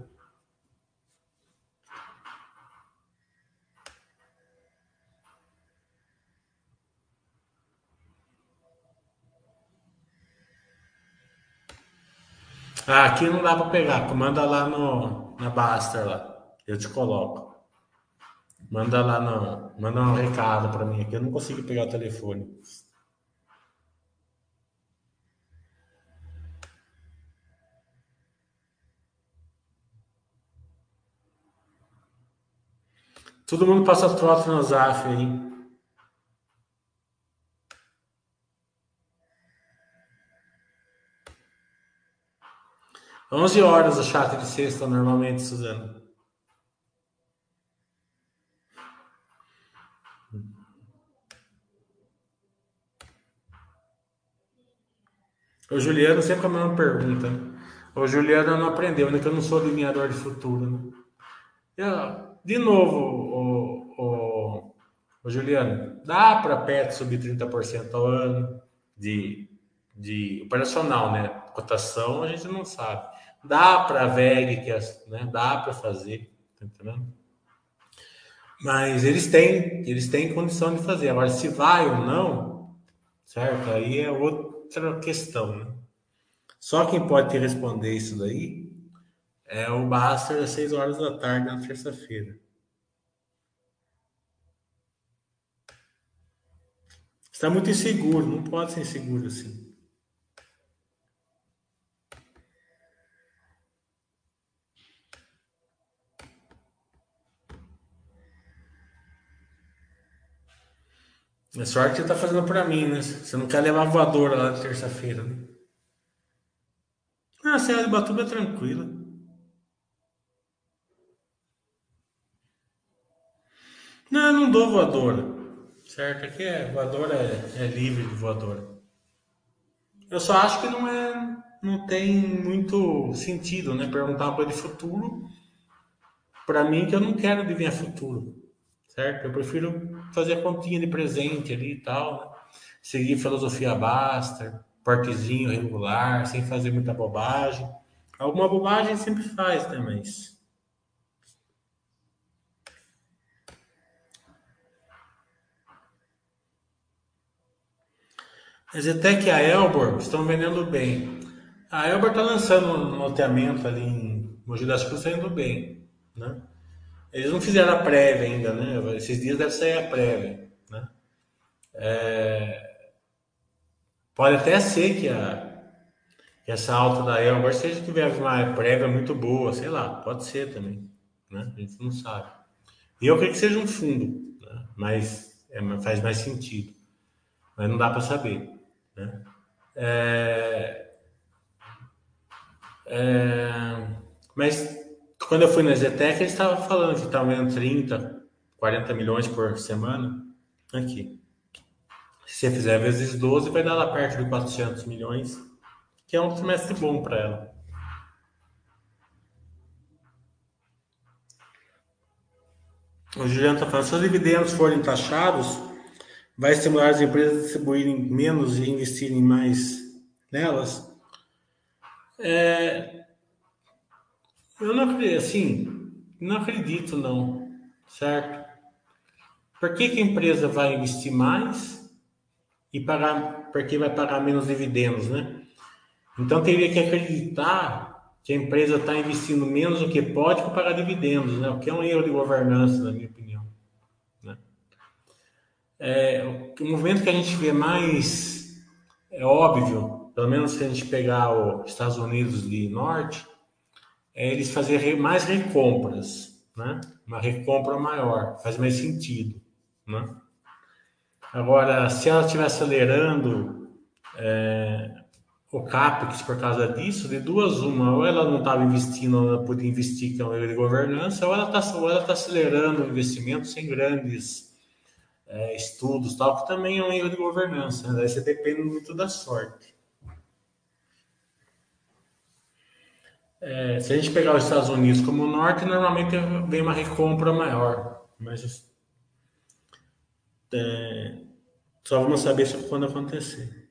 Ah, aqui não dá para pegar. Manda lá no, na Baster lá. Eu te coloco. Manda lá no, manda um recado para mim aqui. Eu não consigo pegar o telefone. Todo mundo passa trote no Zaf aí. 11 horas o chat de sexta, normalmente, Suzana. O Juliano sempre a mesma pergunta. O Juliano não aprendeu, né? Que eu não sou adivinhador de futuro. Né? Eu, de novo, o, o, o Juliano, dá para PET subir 30% ao ano de, de operacional, né? Cotação a gente não sabe. Dá para VEG, que é, né, dá para fazer, tá entendendo? Mas eles têm, eles têm condição de fazer. Agora, se vai ou não, certo? Aí é outra questão, né? Só quem pode te responder isso daí é o Baster às 6 horas da tarde na terça-feira. Está muito inseguro, não pode ser inseguro assim. É sorte que você tá fazendo pra mim, né? Você não quer levar voadora lá de terça-feira, né? Ah, Serra de Batuba é tranquila. Não, eu não dou voadora. Certo? Aqui é voadora é, é livre de voadora. Eu só acho que não é. Não tem muito sentido, né? Perguntar uma coisa de futuro. Pra mim, que eu não quero adivinhar futuro. Certo? Eu prefiro fazer a continha de presente ali e tal, né? seguir filosofia basta, portezinho regular, sem fazer muita bobagem. Alguma bobagem sempre faz, né? Mas. Mas até que a Elbor estão vendendo bem. A Elbor está lançando um loteamento ali em Mogi das Cruzes, está indo bem, né? Eles não fizeram a prévia ainda, né? Esses dias deve sair a prévia, né? É... Pode até ser que a, que essa alta da Elmar seja que tiver uma prévia muito boa, sei lá, pode ser também, né? A gente não sabe. E eu creio que seja um fundo, né? mas é, faz mais sentido. Mas não dá para saber, né? É, é, mas quando eu fui na Zetec, eles estavam falando que estavam vendo 30, 40 milhões por semana. Aqui. Se você fizer vezes 12, vai dar lá perto de 400 milhões, que é um trimestre bom para ela. O Juliano está falando, se os dividendos forem taxados, vai estimular as empresas a distribuírem menos e investirem mais nelas? É, eu não acredito, assim, não acredito não, certo? Por que, que a empresa vai investir mais e pagar, porque vai pagar menos dividendos, né? Então teria que acreditar que a empresa está investindo menos do que pode para pagar dividendos, né? O que é um erro de governança, na minha opinião. Né? É, o movimento que a gente vê mais é óbvio, pelo menos se a gente pegar os Estados Unidos de norte, é eles fazerem mais recompras, né? Uma recompra maior, faz mais sentido, né? Agora, se ela estiver acelerando é, o CAPEX por causa disso, de duas uma, ou ela não estava investindo, ou ela podia investir, que é um erro de governança, ou ela está tá acelerando o investimento sem grandes é, estudos, tal, que também é um erro de governança. Né? Daí você depende muito da sorte. É, se a gente pegar os Estados Unidos como o norte, normalmente vem uma recompra maior. Mas é, só vamos saber isso quando acontecer.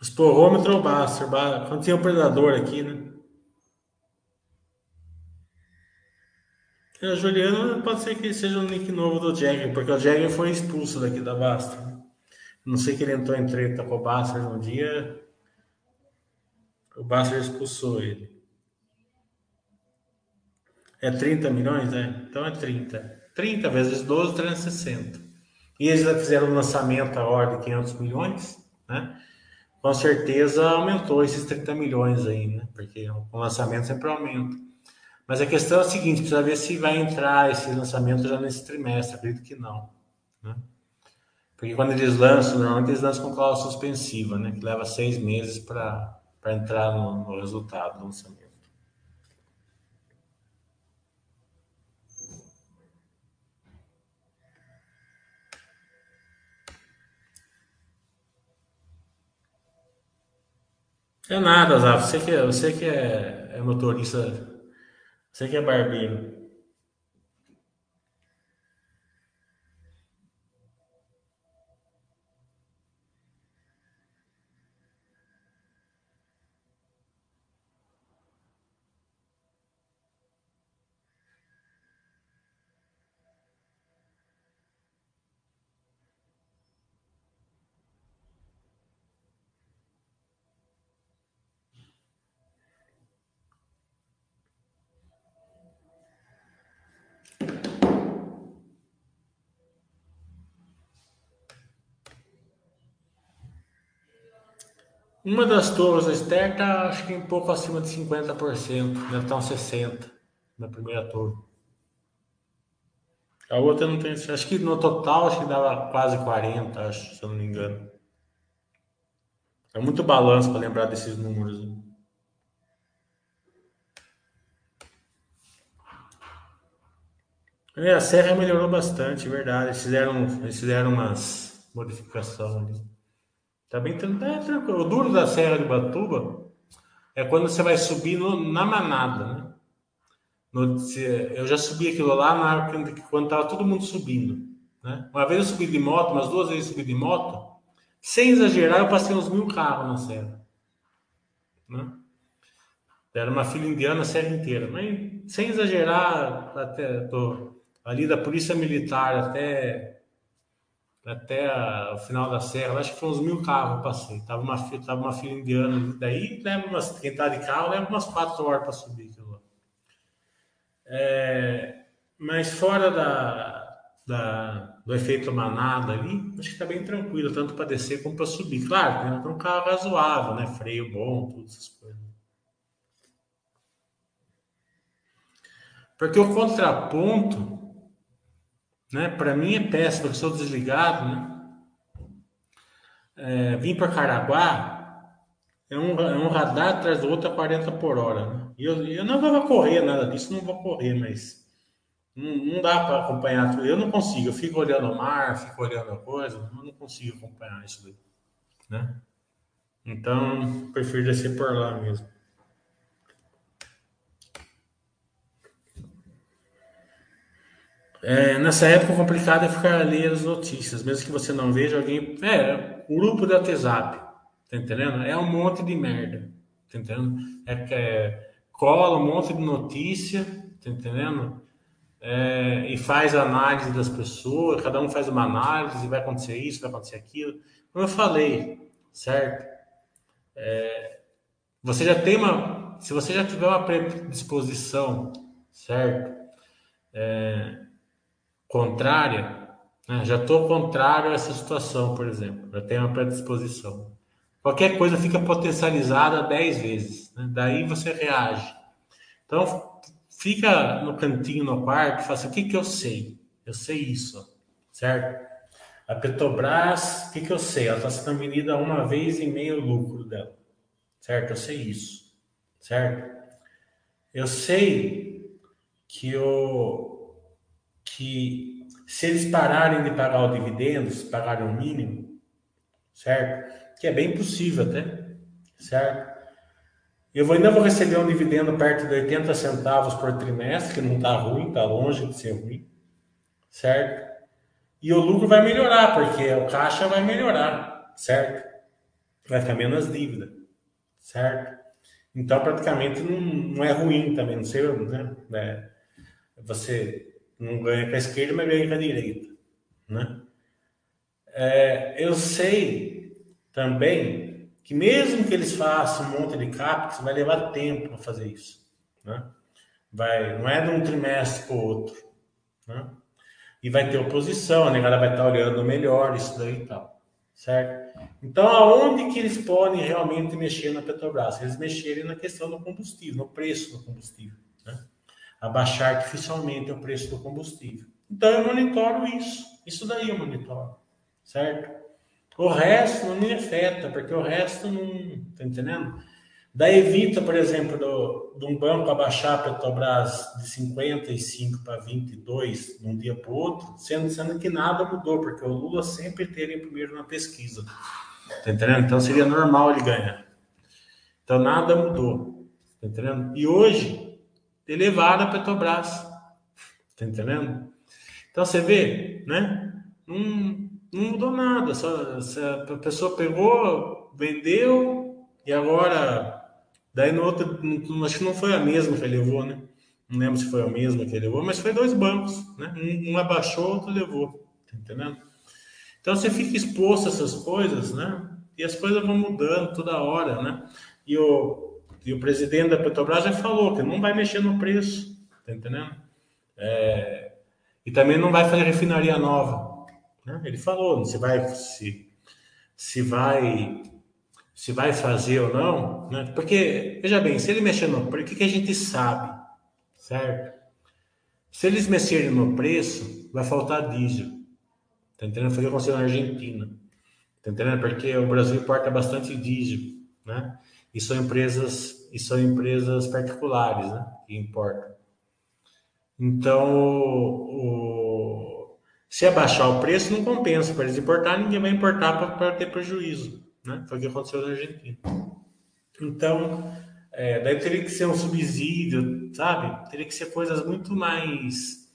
Esporrômetro ou Baster? Quando tinha o predador aqui, né? A Juliana pode ser que seja um nick novo do Jagger, porque o Jagger foi expulso daqui da Basta. Não sei que ele entrou em treta com o Baster um dia. O Baster expulsou ele. É 30 milhões, né? Então é 30. 30 vezes 12, 360. E eles já fizeram um lançamento agora de 500 milhões, né? Com certeza aumentou esses 30 milhões aí, né? Porque o lançamento sempre aumenta. Mas a questão é a seguinte: precisa ver se vai entrar esse lançamento já nesse trimestre. Acredito que não. Né? Porque quando eles lançam, normalmente eles lançam com cláusula suspensiva, né? que leva seis meses para entrar no, no resultado do lançamento. É nada, Zaf. Você que, é, você que é, é motorista você que Uma das torres externas está, acho que um pouco acima de 50%, deve estar uns 60% na primeira torre. A outra não tem, acho que no total acho que dava quase 40, acho, se eu não me engano. É muito balanço para lembrar desses números. Né? É, a serra melhorou bastante, verdade. Eles fizeram, eles fizeram umas modificações ali. Tá bem é tranquilo. O duro da Serra de Batuba é quando você vai subir na manada, né? No, eu já subi aquilo lá na época quando estava todo mundo subindo. Né? Uma vez eu subi de moto, umas duas vezes eu subi de moto. Sem exagerar, eu passei uns mil carros na serra. Né? Era uma fila indiana a serra inteira. Mas sem exagerar, até tô, ali da Polícia Militar até até a, o final da serra, acho que foi uns mil carros eu passei. Tava uma, tava uma fila indiana, daí leva umas, quem tá de carro leva umas quatro horas para subir aquilo. É, mas fora da, da, do efeito manada ali, acho que está bem tranquilo, tanto para descer como para subir. Claro, tem um carro razoável, né? Freio bom, todas essas coisas. Porque o contraponto, né, para mim é péssimo, porque sou desligado, né? É, vim para Caraguá, é um, é um radar atrás do outro a 40 por hora. Né? E eu, eu não vou correr nada disso, não vou correr, mas não, não dá para acompanhar tudo. Eu não consigo, eu fico olhando o mar, fico olhando a coisa, eu não consigo acompanhar isso daí. Né? Então, prefiro descer por lá mesmo. É, nessa época, o complicado é ficar lendo as notícias, mesmo que você não veja alguém. É, grupo do WhatsApp, tá entendendo? É um monte de merda, tá entendendo? É, é cola um monte de notícia, tá entendendo? É, e faz análise das pessoas, cada um faz uma análise, vai acontecer isso, vai acontecer aquilo. Como eu falei, certo? É, você já tem uma. Se você já tiver uma predisposição, certo? É, contrária, né? já estou contrário a essa situação, por exemplo, já tenho uma predisposição. Qualquer coisa fica potencializada 10 vezes, né? daí você reage. Então, fica no cantinho no quarto fala assim, o que, que eu sei? Eu sei isso, certo? A Petrobras, o que, que eu sei? Ela está sendo vendida uma vez e meio o lucro dela, certo? Eu sei isso, certo? Eu sei que o, que se eles pararem de pagar o dividendo, se pagarem o mínimo, certo? Que é bem possível até, certo? Eu ainda vou receber um dividendo perto de 80 centavos por trimestre, que não está ruim, está longe de ser ruim, certo? E o lucro vai melhorar, porque o caixa vai melhorar, certo? Vai ficar menos dívida, certo? Então, praticamente não, não é ruim também, não sei, né? É, você não ganha com a esquerda, mas ganha com a direita. Né? É, eu sei também que mesmo que eles façam um monte de capex, vai levar tempo para fazer isso. Né? Vai, não é de um trimestre para o outro. Né? E vai ter oposição, a negada vai estar olhando melhor isso daí e tal. Certo? Então, aonde que eles podem realmente mexer na Petrobras? Eles mexerem na questão do combustível, no preço do combustível abaixar artificialmente o preço do combustível. Então eu monitoro isso. Isso daí eu monitoro, certo? O resto não me afeta, porque o resto não. Tá entendendo? Daí evita, por exemplo, do, de um banco abaixar a Petrobras de 55 para 22 de um dia para o outro, sendo, sendo que nada mudou, porque o Lula sempre teve em primeiro na pesquisa. Tá entendendo? Então seria normal ele ganhar. Então nada mudou. Tá entendendo? E hoje, elevar a Petrobras. Tá entendendo? Então você vê, né? Não, não mudou nada. Só, só, a pessoa pegou, vendeu e agora. Daí no outro, acho que não foi a mesma que levou, né? Não lembro se foi a mesma que levou, mas foi dois bancos, né? Um, um abaixou, outro levou. Tá entendendo? Então você fica exposto a essas coisas, né? E as coisas vão mudando toda hora, né? E o, e o presidente da Petrobras já falou que não vai mexer no preço, tá entendendo? É, e também não vai fazer refinaria nova. Né? Ele falou, se vai, se, se vai, se vai fazer ou não, né? Porque veja bem, se ele mexer no preço, o que, que a gente sabe, certo? Se eles mexerem no preço, vai faltar diesel. Tá entendendo? Foi o que aconteceu na Argentina. Tá entendendo? Porque o Brasil importa bastante diesel, né? E são empresas e são empresas particulares, né, que importam. Então, o, se abaixar o preço, não compensa para eles importar, ninguém vai importar para ter prejuízo, né? Foi o que aconteceu na Argentina. Então, é, daí teria que ser um subsídio, sabe? Teria que ser coisas muito mais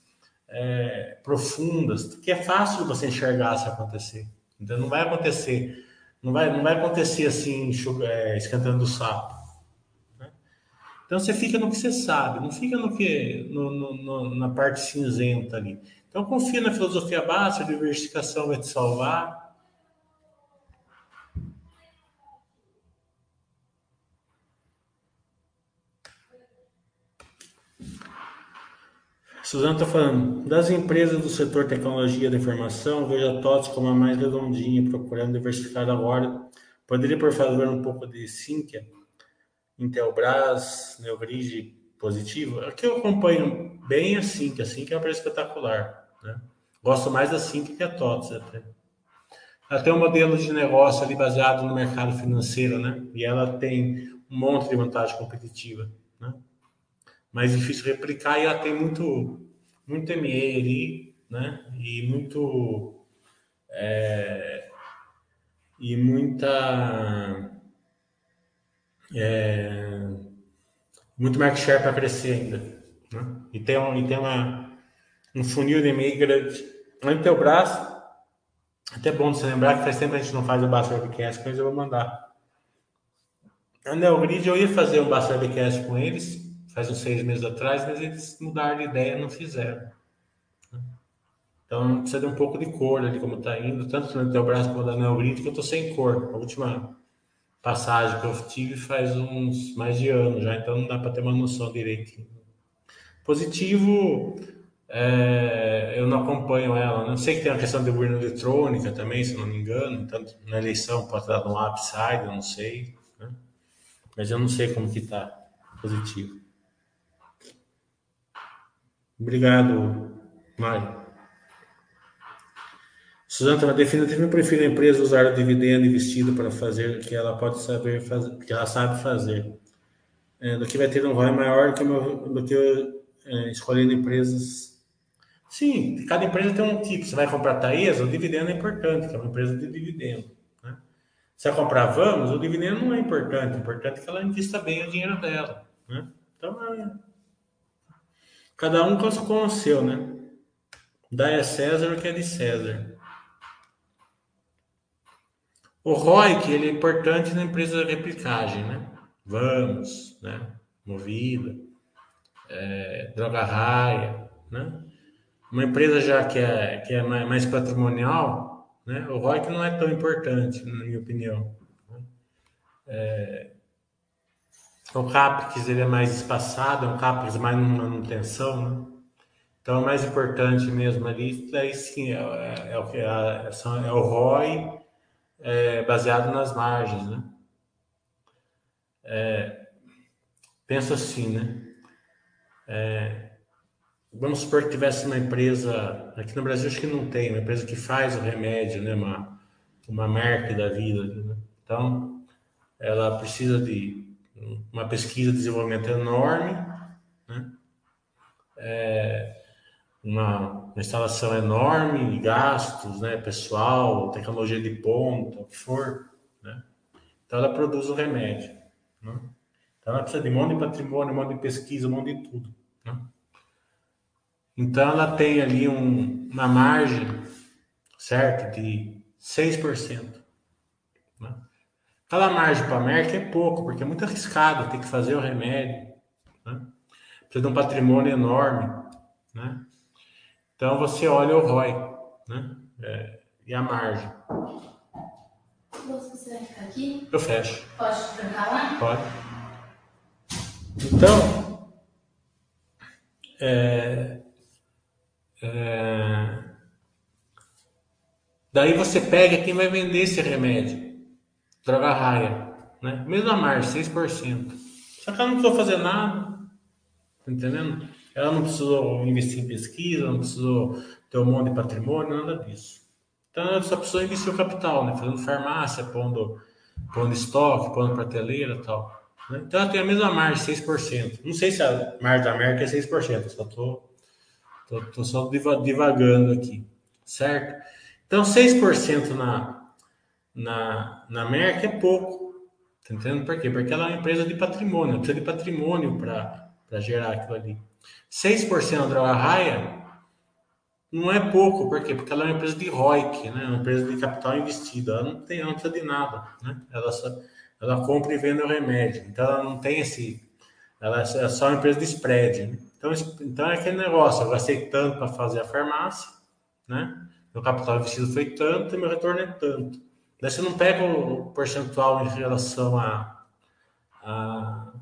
é, profundas, que é fácil você enxergar se acontecer. Então, não vai acontecer não vai, não vai acontecer assim, é, esquentando o sapo. Né? Então você fica no que você sabe, não fica no que no, no, na parte cinzenta ali. Então confia na filosofia básica, a diversificação vai te salvar. Suzana está falando, das empresas do setor tecnologia da informação, vejo a TOTS como a mais redondinha, procurando diversificar agora. Poderia, por favor, um pouco de Sinqia, Intelbras, Neogrid positivo? Aqui eu acompanho bem a Sinqia, a Sinqia é uma empresa espetacular. Né? Gosto mais da Sinqia que a TOTS até. Ela tem um modelo de negócio ali baseado no mercado financeiro, né? E ela tem um monte de vantagem competitiva? Mais difícil replicar e ela tem muito, muito ali, né? E muito. É, e muita. É, muito market share para crescer ainda. Né? E tem, um, e tem uma, um funil de MA grande. A Intelbras, até bom você lembrar que faz tempo que a gente não faz o Basta Webcast, mas eu vou mandar. A Neogrid, eu ia fazer um Basta Webcast com eles, faz uns seis meses atrás, mas eles mudaram de ideia não fizeram. Então precisa de um pouco de cor ali, como está indo, tanto no braço quanto na Neogrid, que eu estou sem cor. A última passagem que eu tive faz uns mais de ano já, então não dá para ter uma noção direitinho. Positivo, é, eu não acompanho ela. Não né? sei que tem a questão de urna eletrônica também, se não me engano, tanto na eleição pode dar um upside, eu não sei. Né? Mas eu não sei como que está positivo. Obrigado, Mário. Suzana, definitivamente eu prefiro a empresa usar o dividendo investido para fazer o que ela pode saber fazer, que ela sabe fazer, é, do que vai ter um ROI maior que, uma, do que é, escolhendo empresas. Sim, cada empresa tem um tipo. Você vai comprar Taesa, o dividendo é importante, que é uma empresa de dividendo. Né? Você vai comprar Vamos, o dividendo não é importante, o importante é que ela invista bem o dinheiro dela. Né? Então, é, Cada um com o seu, né? Dá a César o que é de César. O ROIC, ele é importante na empresa de replicagem, né? Vamos, né? Movida, é, Droga Raia, né? Uma empresa já que é, que é mais patrimonial, né? O ROIC não é tão importante, na minha opinião. Né? É, o CAPEX ele é mais espaçado, é um CAPEX mais numa manutenção, né? Então, o mais importante mesmo ali, daí sim, é, é, é o, que é, é o ROI é, baseado nas margens, né? É, assim, né? É, vamos supor que tivesse uma empresa, aqui no Brasil acho que não tem, uma empresa que faz o remédio, né? Uma, uma marca da vida. Né? Então, ela precisa de uma pesquisa de desenvolvimento enorme, né? É, uma, uma, instalação enorme gastos, né? pessoal, tecnologia de ponta, o que for. Né? Então ela produz o remédio. Né? Então ela precisa de um monte de patrimônio, um monte de pesquisa, um monte de tudo. Né? Então ela tem ali um, uma margem, certo, de 6%. Aquela margem para a Merck é pouco, porque é muito arriscado ter que fazer o remédio. Né? Precisa de um patrimônio enorme. Né? Então você olha o ROI né? É, e a margem. Você vai ficar aqui? Eu fecho. Pode trancar lá? Pode. Então, é, é, daí você pega quem vai vender esse remédio droga raia, né? Mesma margem, 6%. Só que ela não precisou fazer nada, tá entendendo? Ela não precisou investir em pesquisa, não precisou ter um monte de patrimônio, nada disso. Então ela só precisou investir o capital, né? Fazendo farmácia, pondo, pondo estoque, pondo prateleira e tal. Né? Então ela tem a mesma margem, 6%. Não sei se a margem da América é 6%, só tô, tô, tô só divagando aqui, certo? Então 6% na, na, na Merck é pouco. Tá entendendo por quê? Porque ela é uma empresa de patrimônio, precisa de patrimônio para gerar aquilo ali. 6% da raia não é pouco, por quê? Porque ela é uma empresa de ROIC, né? uma empresa de capital investido. Ela não, tem, ela não precisa de nada. Né? Ela, só, ela compra e vende o remédio. Então ela não tem esse. Ela é só uma empresa de spread. Né? Então, então é aquele negócio: eu gastei tanto para fazer a farmácia, né? meu capital investido foi tanto e meu retorno é tanto. Daí você não pega o percentual em relação a, a,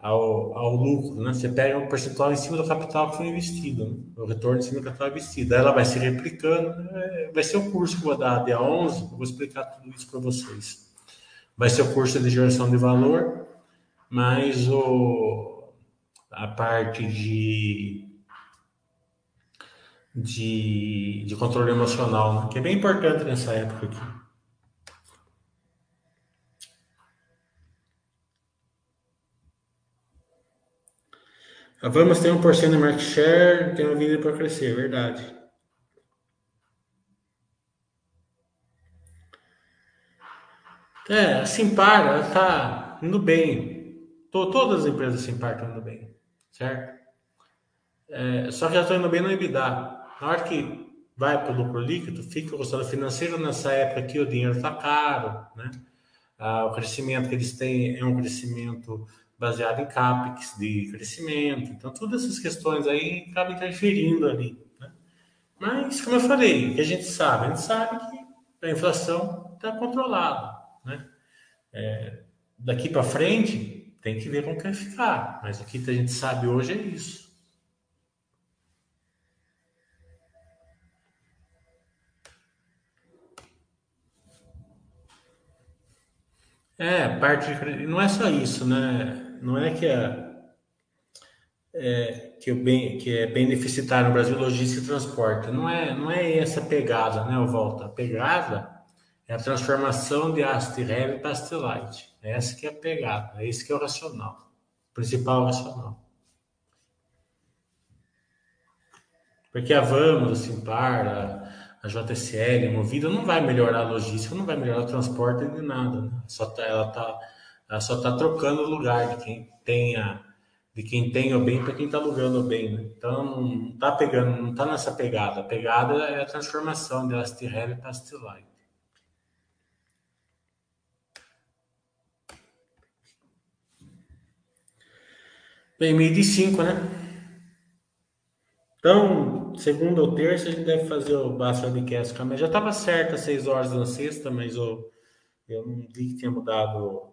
ao, ao lucro, né? Você pega um percentual em cima do capital que foi investido, né? o retorno em cima do capital investido. Aí ela vai se replicando, né? vai ser o curso que eu vou dar dia 11, eu vou explicar tudo isso para vocês. Vai ser o curso de geração de valor, mais o, a parte de, de, de controle emocional, né? que é bem importante nessa época aqui. A Vamos tem 1% de market share, tem uma vida para crescer, é verdade. É, a Simpar, ela está indo bem. Todas as empresas Simpar estão indo bem, certo? É, só que já estão indo bem no EBITDA. Na hora que vai para o lucro líquido, fica o resultado financeiro nessa época aqui, o dinheiro está caro, né? Ah, o crescimento que eles têm é um crescimento baseado em CAPEX de crescimento. Então, todas essas questões aí acabam interferindo ali. Né? Mas, como eu falei, o que a gente sabe? A gente sabe que a inflação está controlada. Né? É, daqui para frente, tem que ver como vai ficar. Mas o que a gente sabe hoje é isso. É, parte não é só isso, né? Não é que é, é que, o bem, que é bem deficitário no Brasil logística e transporte. Não é, não é essa pegada, né, Volta? A pegada é a transformação de ácido de para ácido light. É essa que é a pegada, é esse que é o racional, o principal racional. Porque a Vamos, a Simpar, a, JSL, a Movida não vai melhorar a logística, não vai melhorar o transporte de nada. Né? Só tá, ela está ela só está trocando o lugar de quem tenha de quem tem o bem para quem está alugando o bem. Né? Então não está pegando, não está nessa pegada. A pegada é a transformação de Astirel para Astilite. Bem, meio de cinco, né? Então, segunda ou terça, a gente deve fazer o Basta Webcast. Já estava certo às seis horas na sexta, mas eu, eu não vi que tinha mudado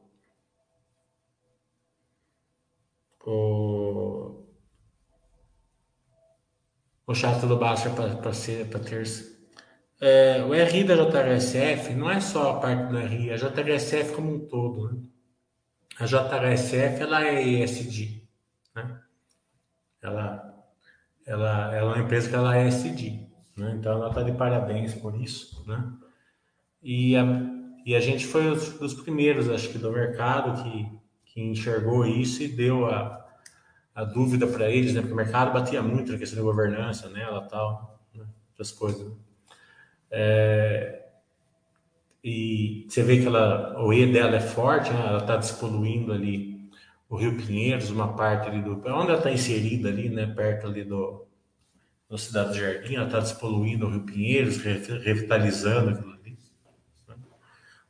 o, o chato do Basta para ser para terça. É, o RI da JHSF não é só a parte do RI, a JHSF como um todo. Né? A JHSF ela é ESG. Né? Ela, ela, ela é uma empresa que ela é ESG. Né? Então ela está de parabéns por isso. Né? E, a, e a gente foi os, dos primeiros, acho que, do mercado que, que enxergou isso e deu a, a dúvida para eles, né? Porque o mercado batia muito na questão de governança, né? Ela tal, né? coisas. Né? É, e você vê que ela, o E dela é forte, né? Ela está despoluindo ali o Rio Pinheiros, uma parte ali do, onde ela está inserida ali, né? Perto ali do, do Cidade do Jardim, ela está despoluindo o Rio Pinheiros, revitalizando aquilo?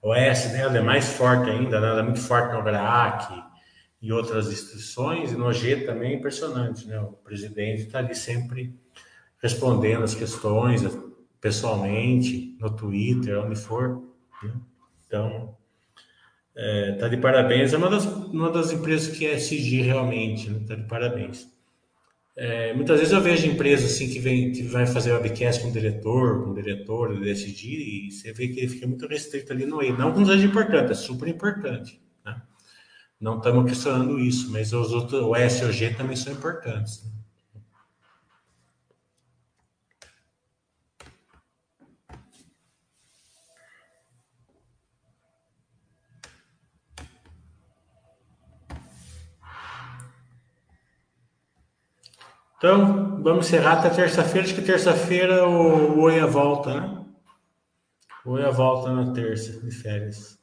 O S dela é mais forte ainda, né? ela é muito forte no GRAAC, e outras instituições, e no G também é impressionante, né? O presidente está ali sempre respondendo as questões pessoalmente, no Twitter, onde for. Né? Então, é, tá de parabéns. É uma das, uma das empresas que é SG realmente, né? Tá de parabéns. É, muitas vezes eu vejo empresas assim que, vem, que vai fazer webcast com o diretor, com o diretor SG, e você vê que ele fica muito restrito ali no E. Não que não seja importante, é super importante. Não estamos questionando isso, mas os outros, o S e o G também são importantes. Né? Então, vamos encerrar até terça-feira. Acho que terça-feira o, Oia volta, né? O Oia volta na terça, de férias.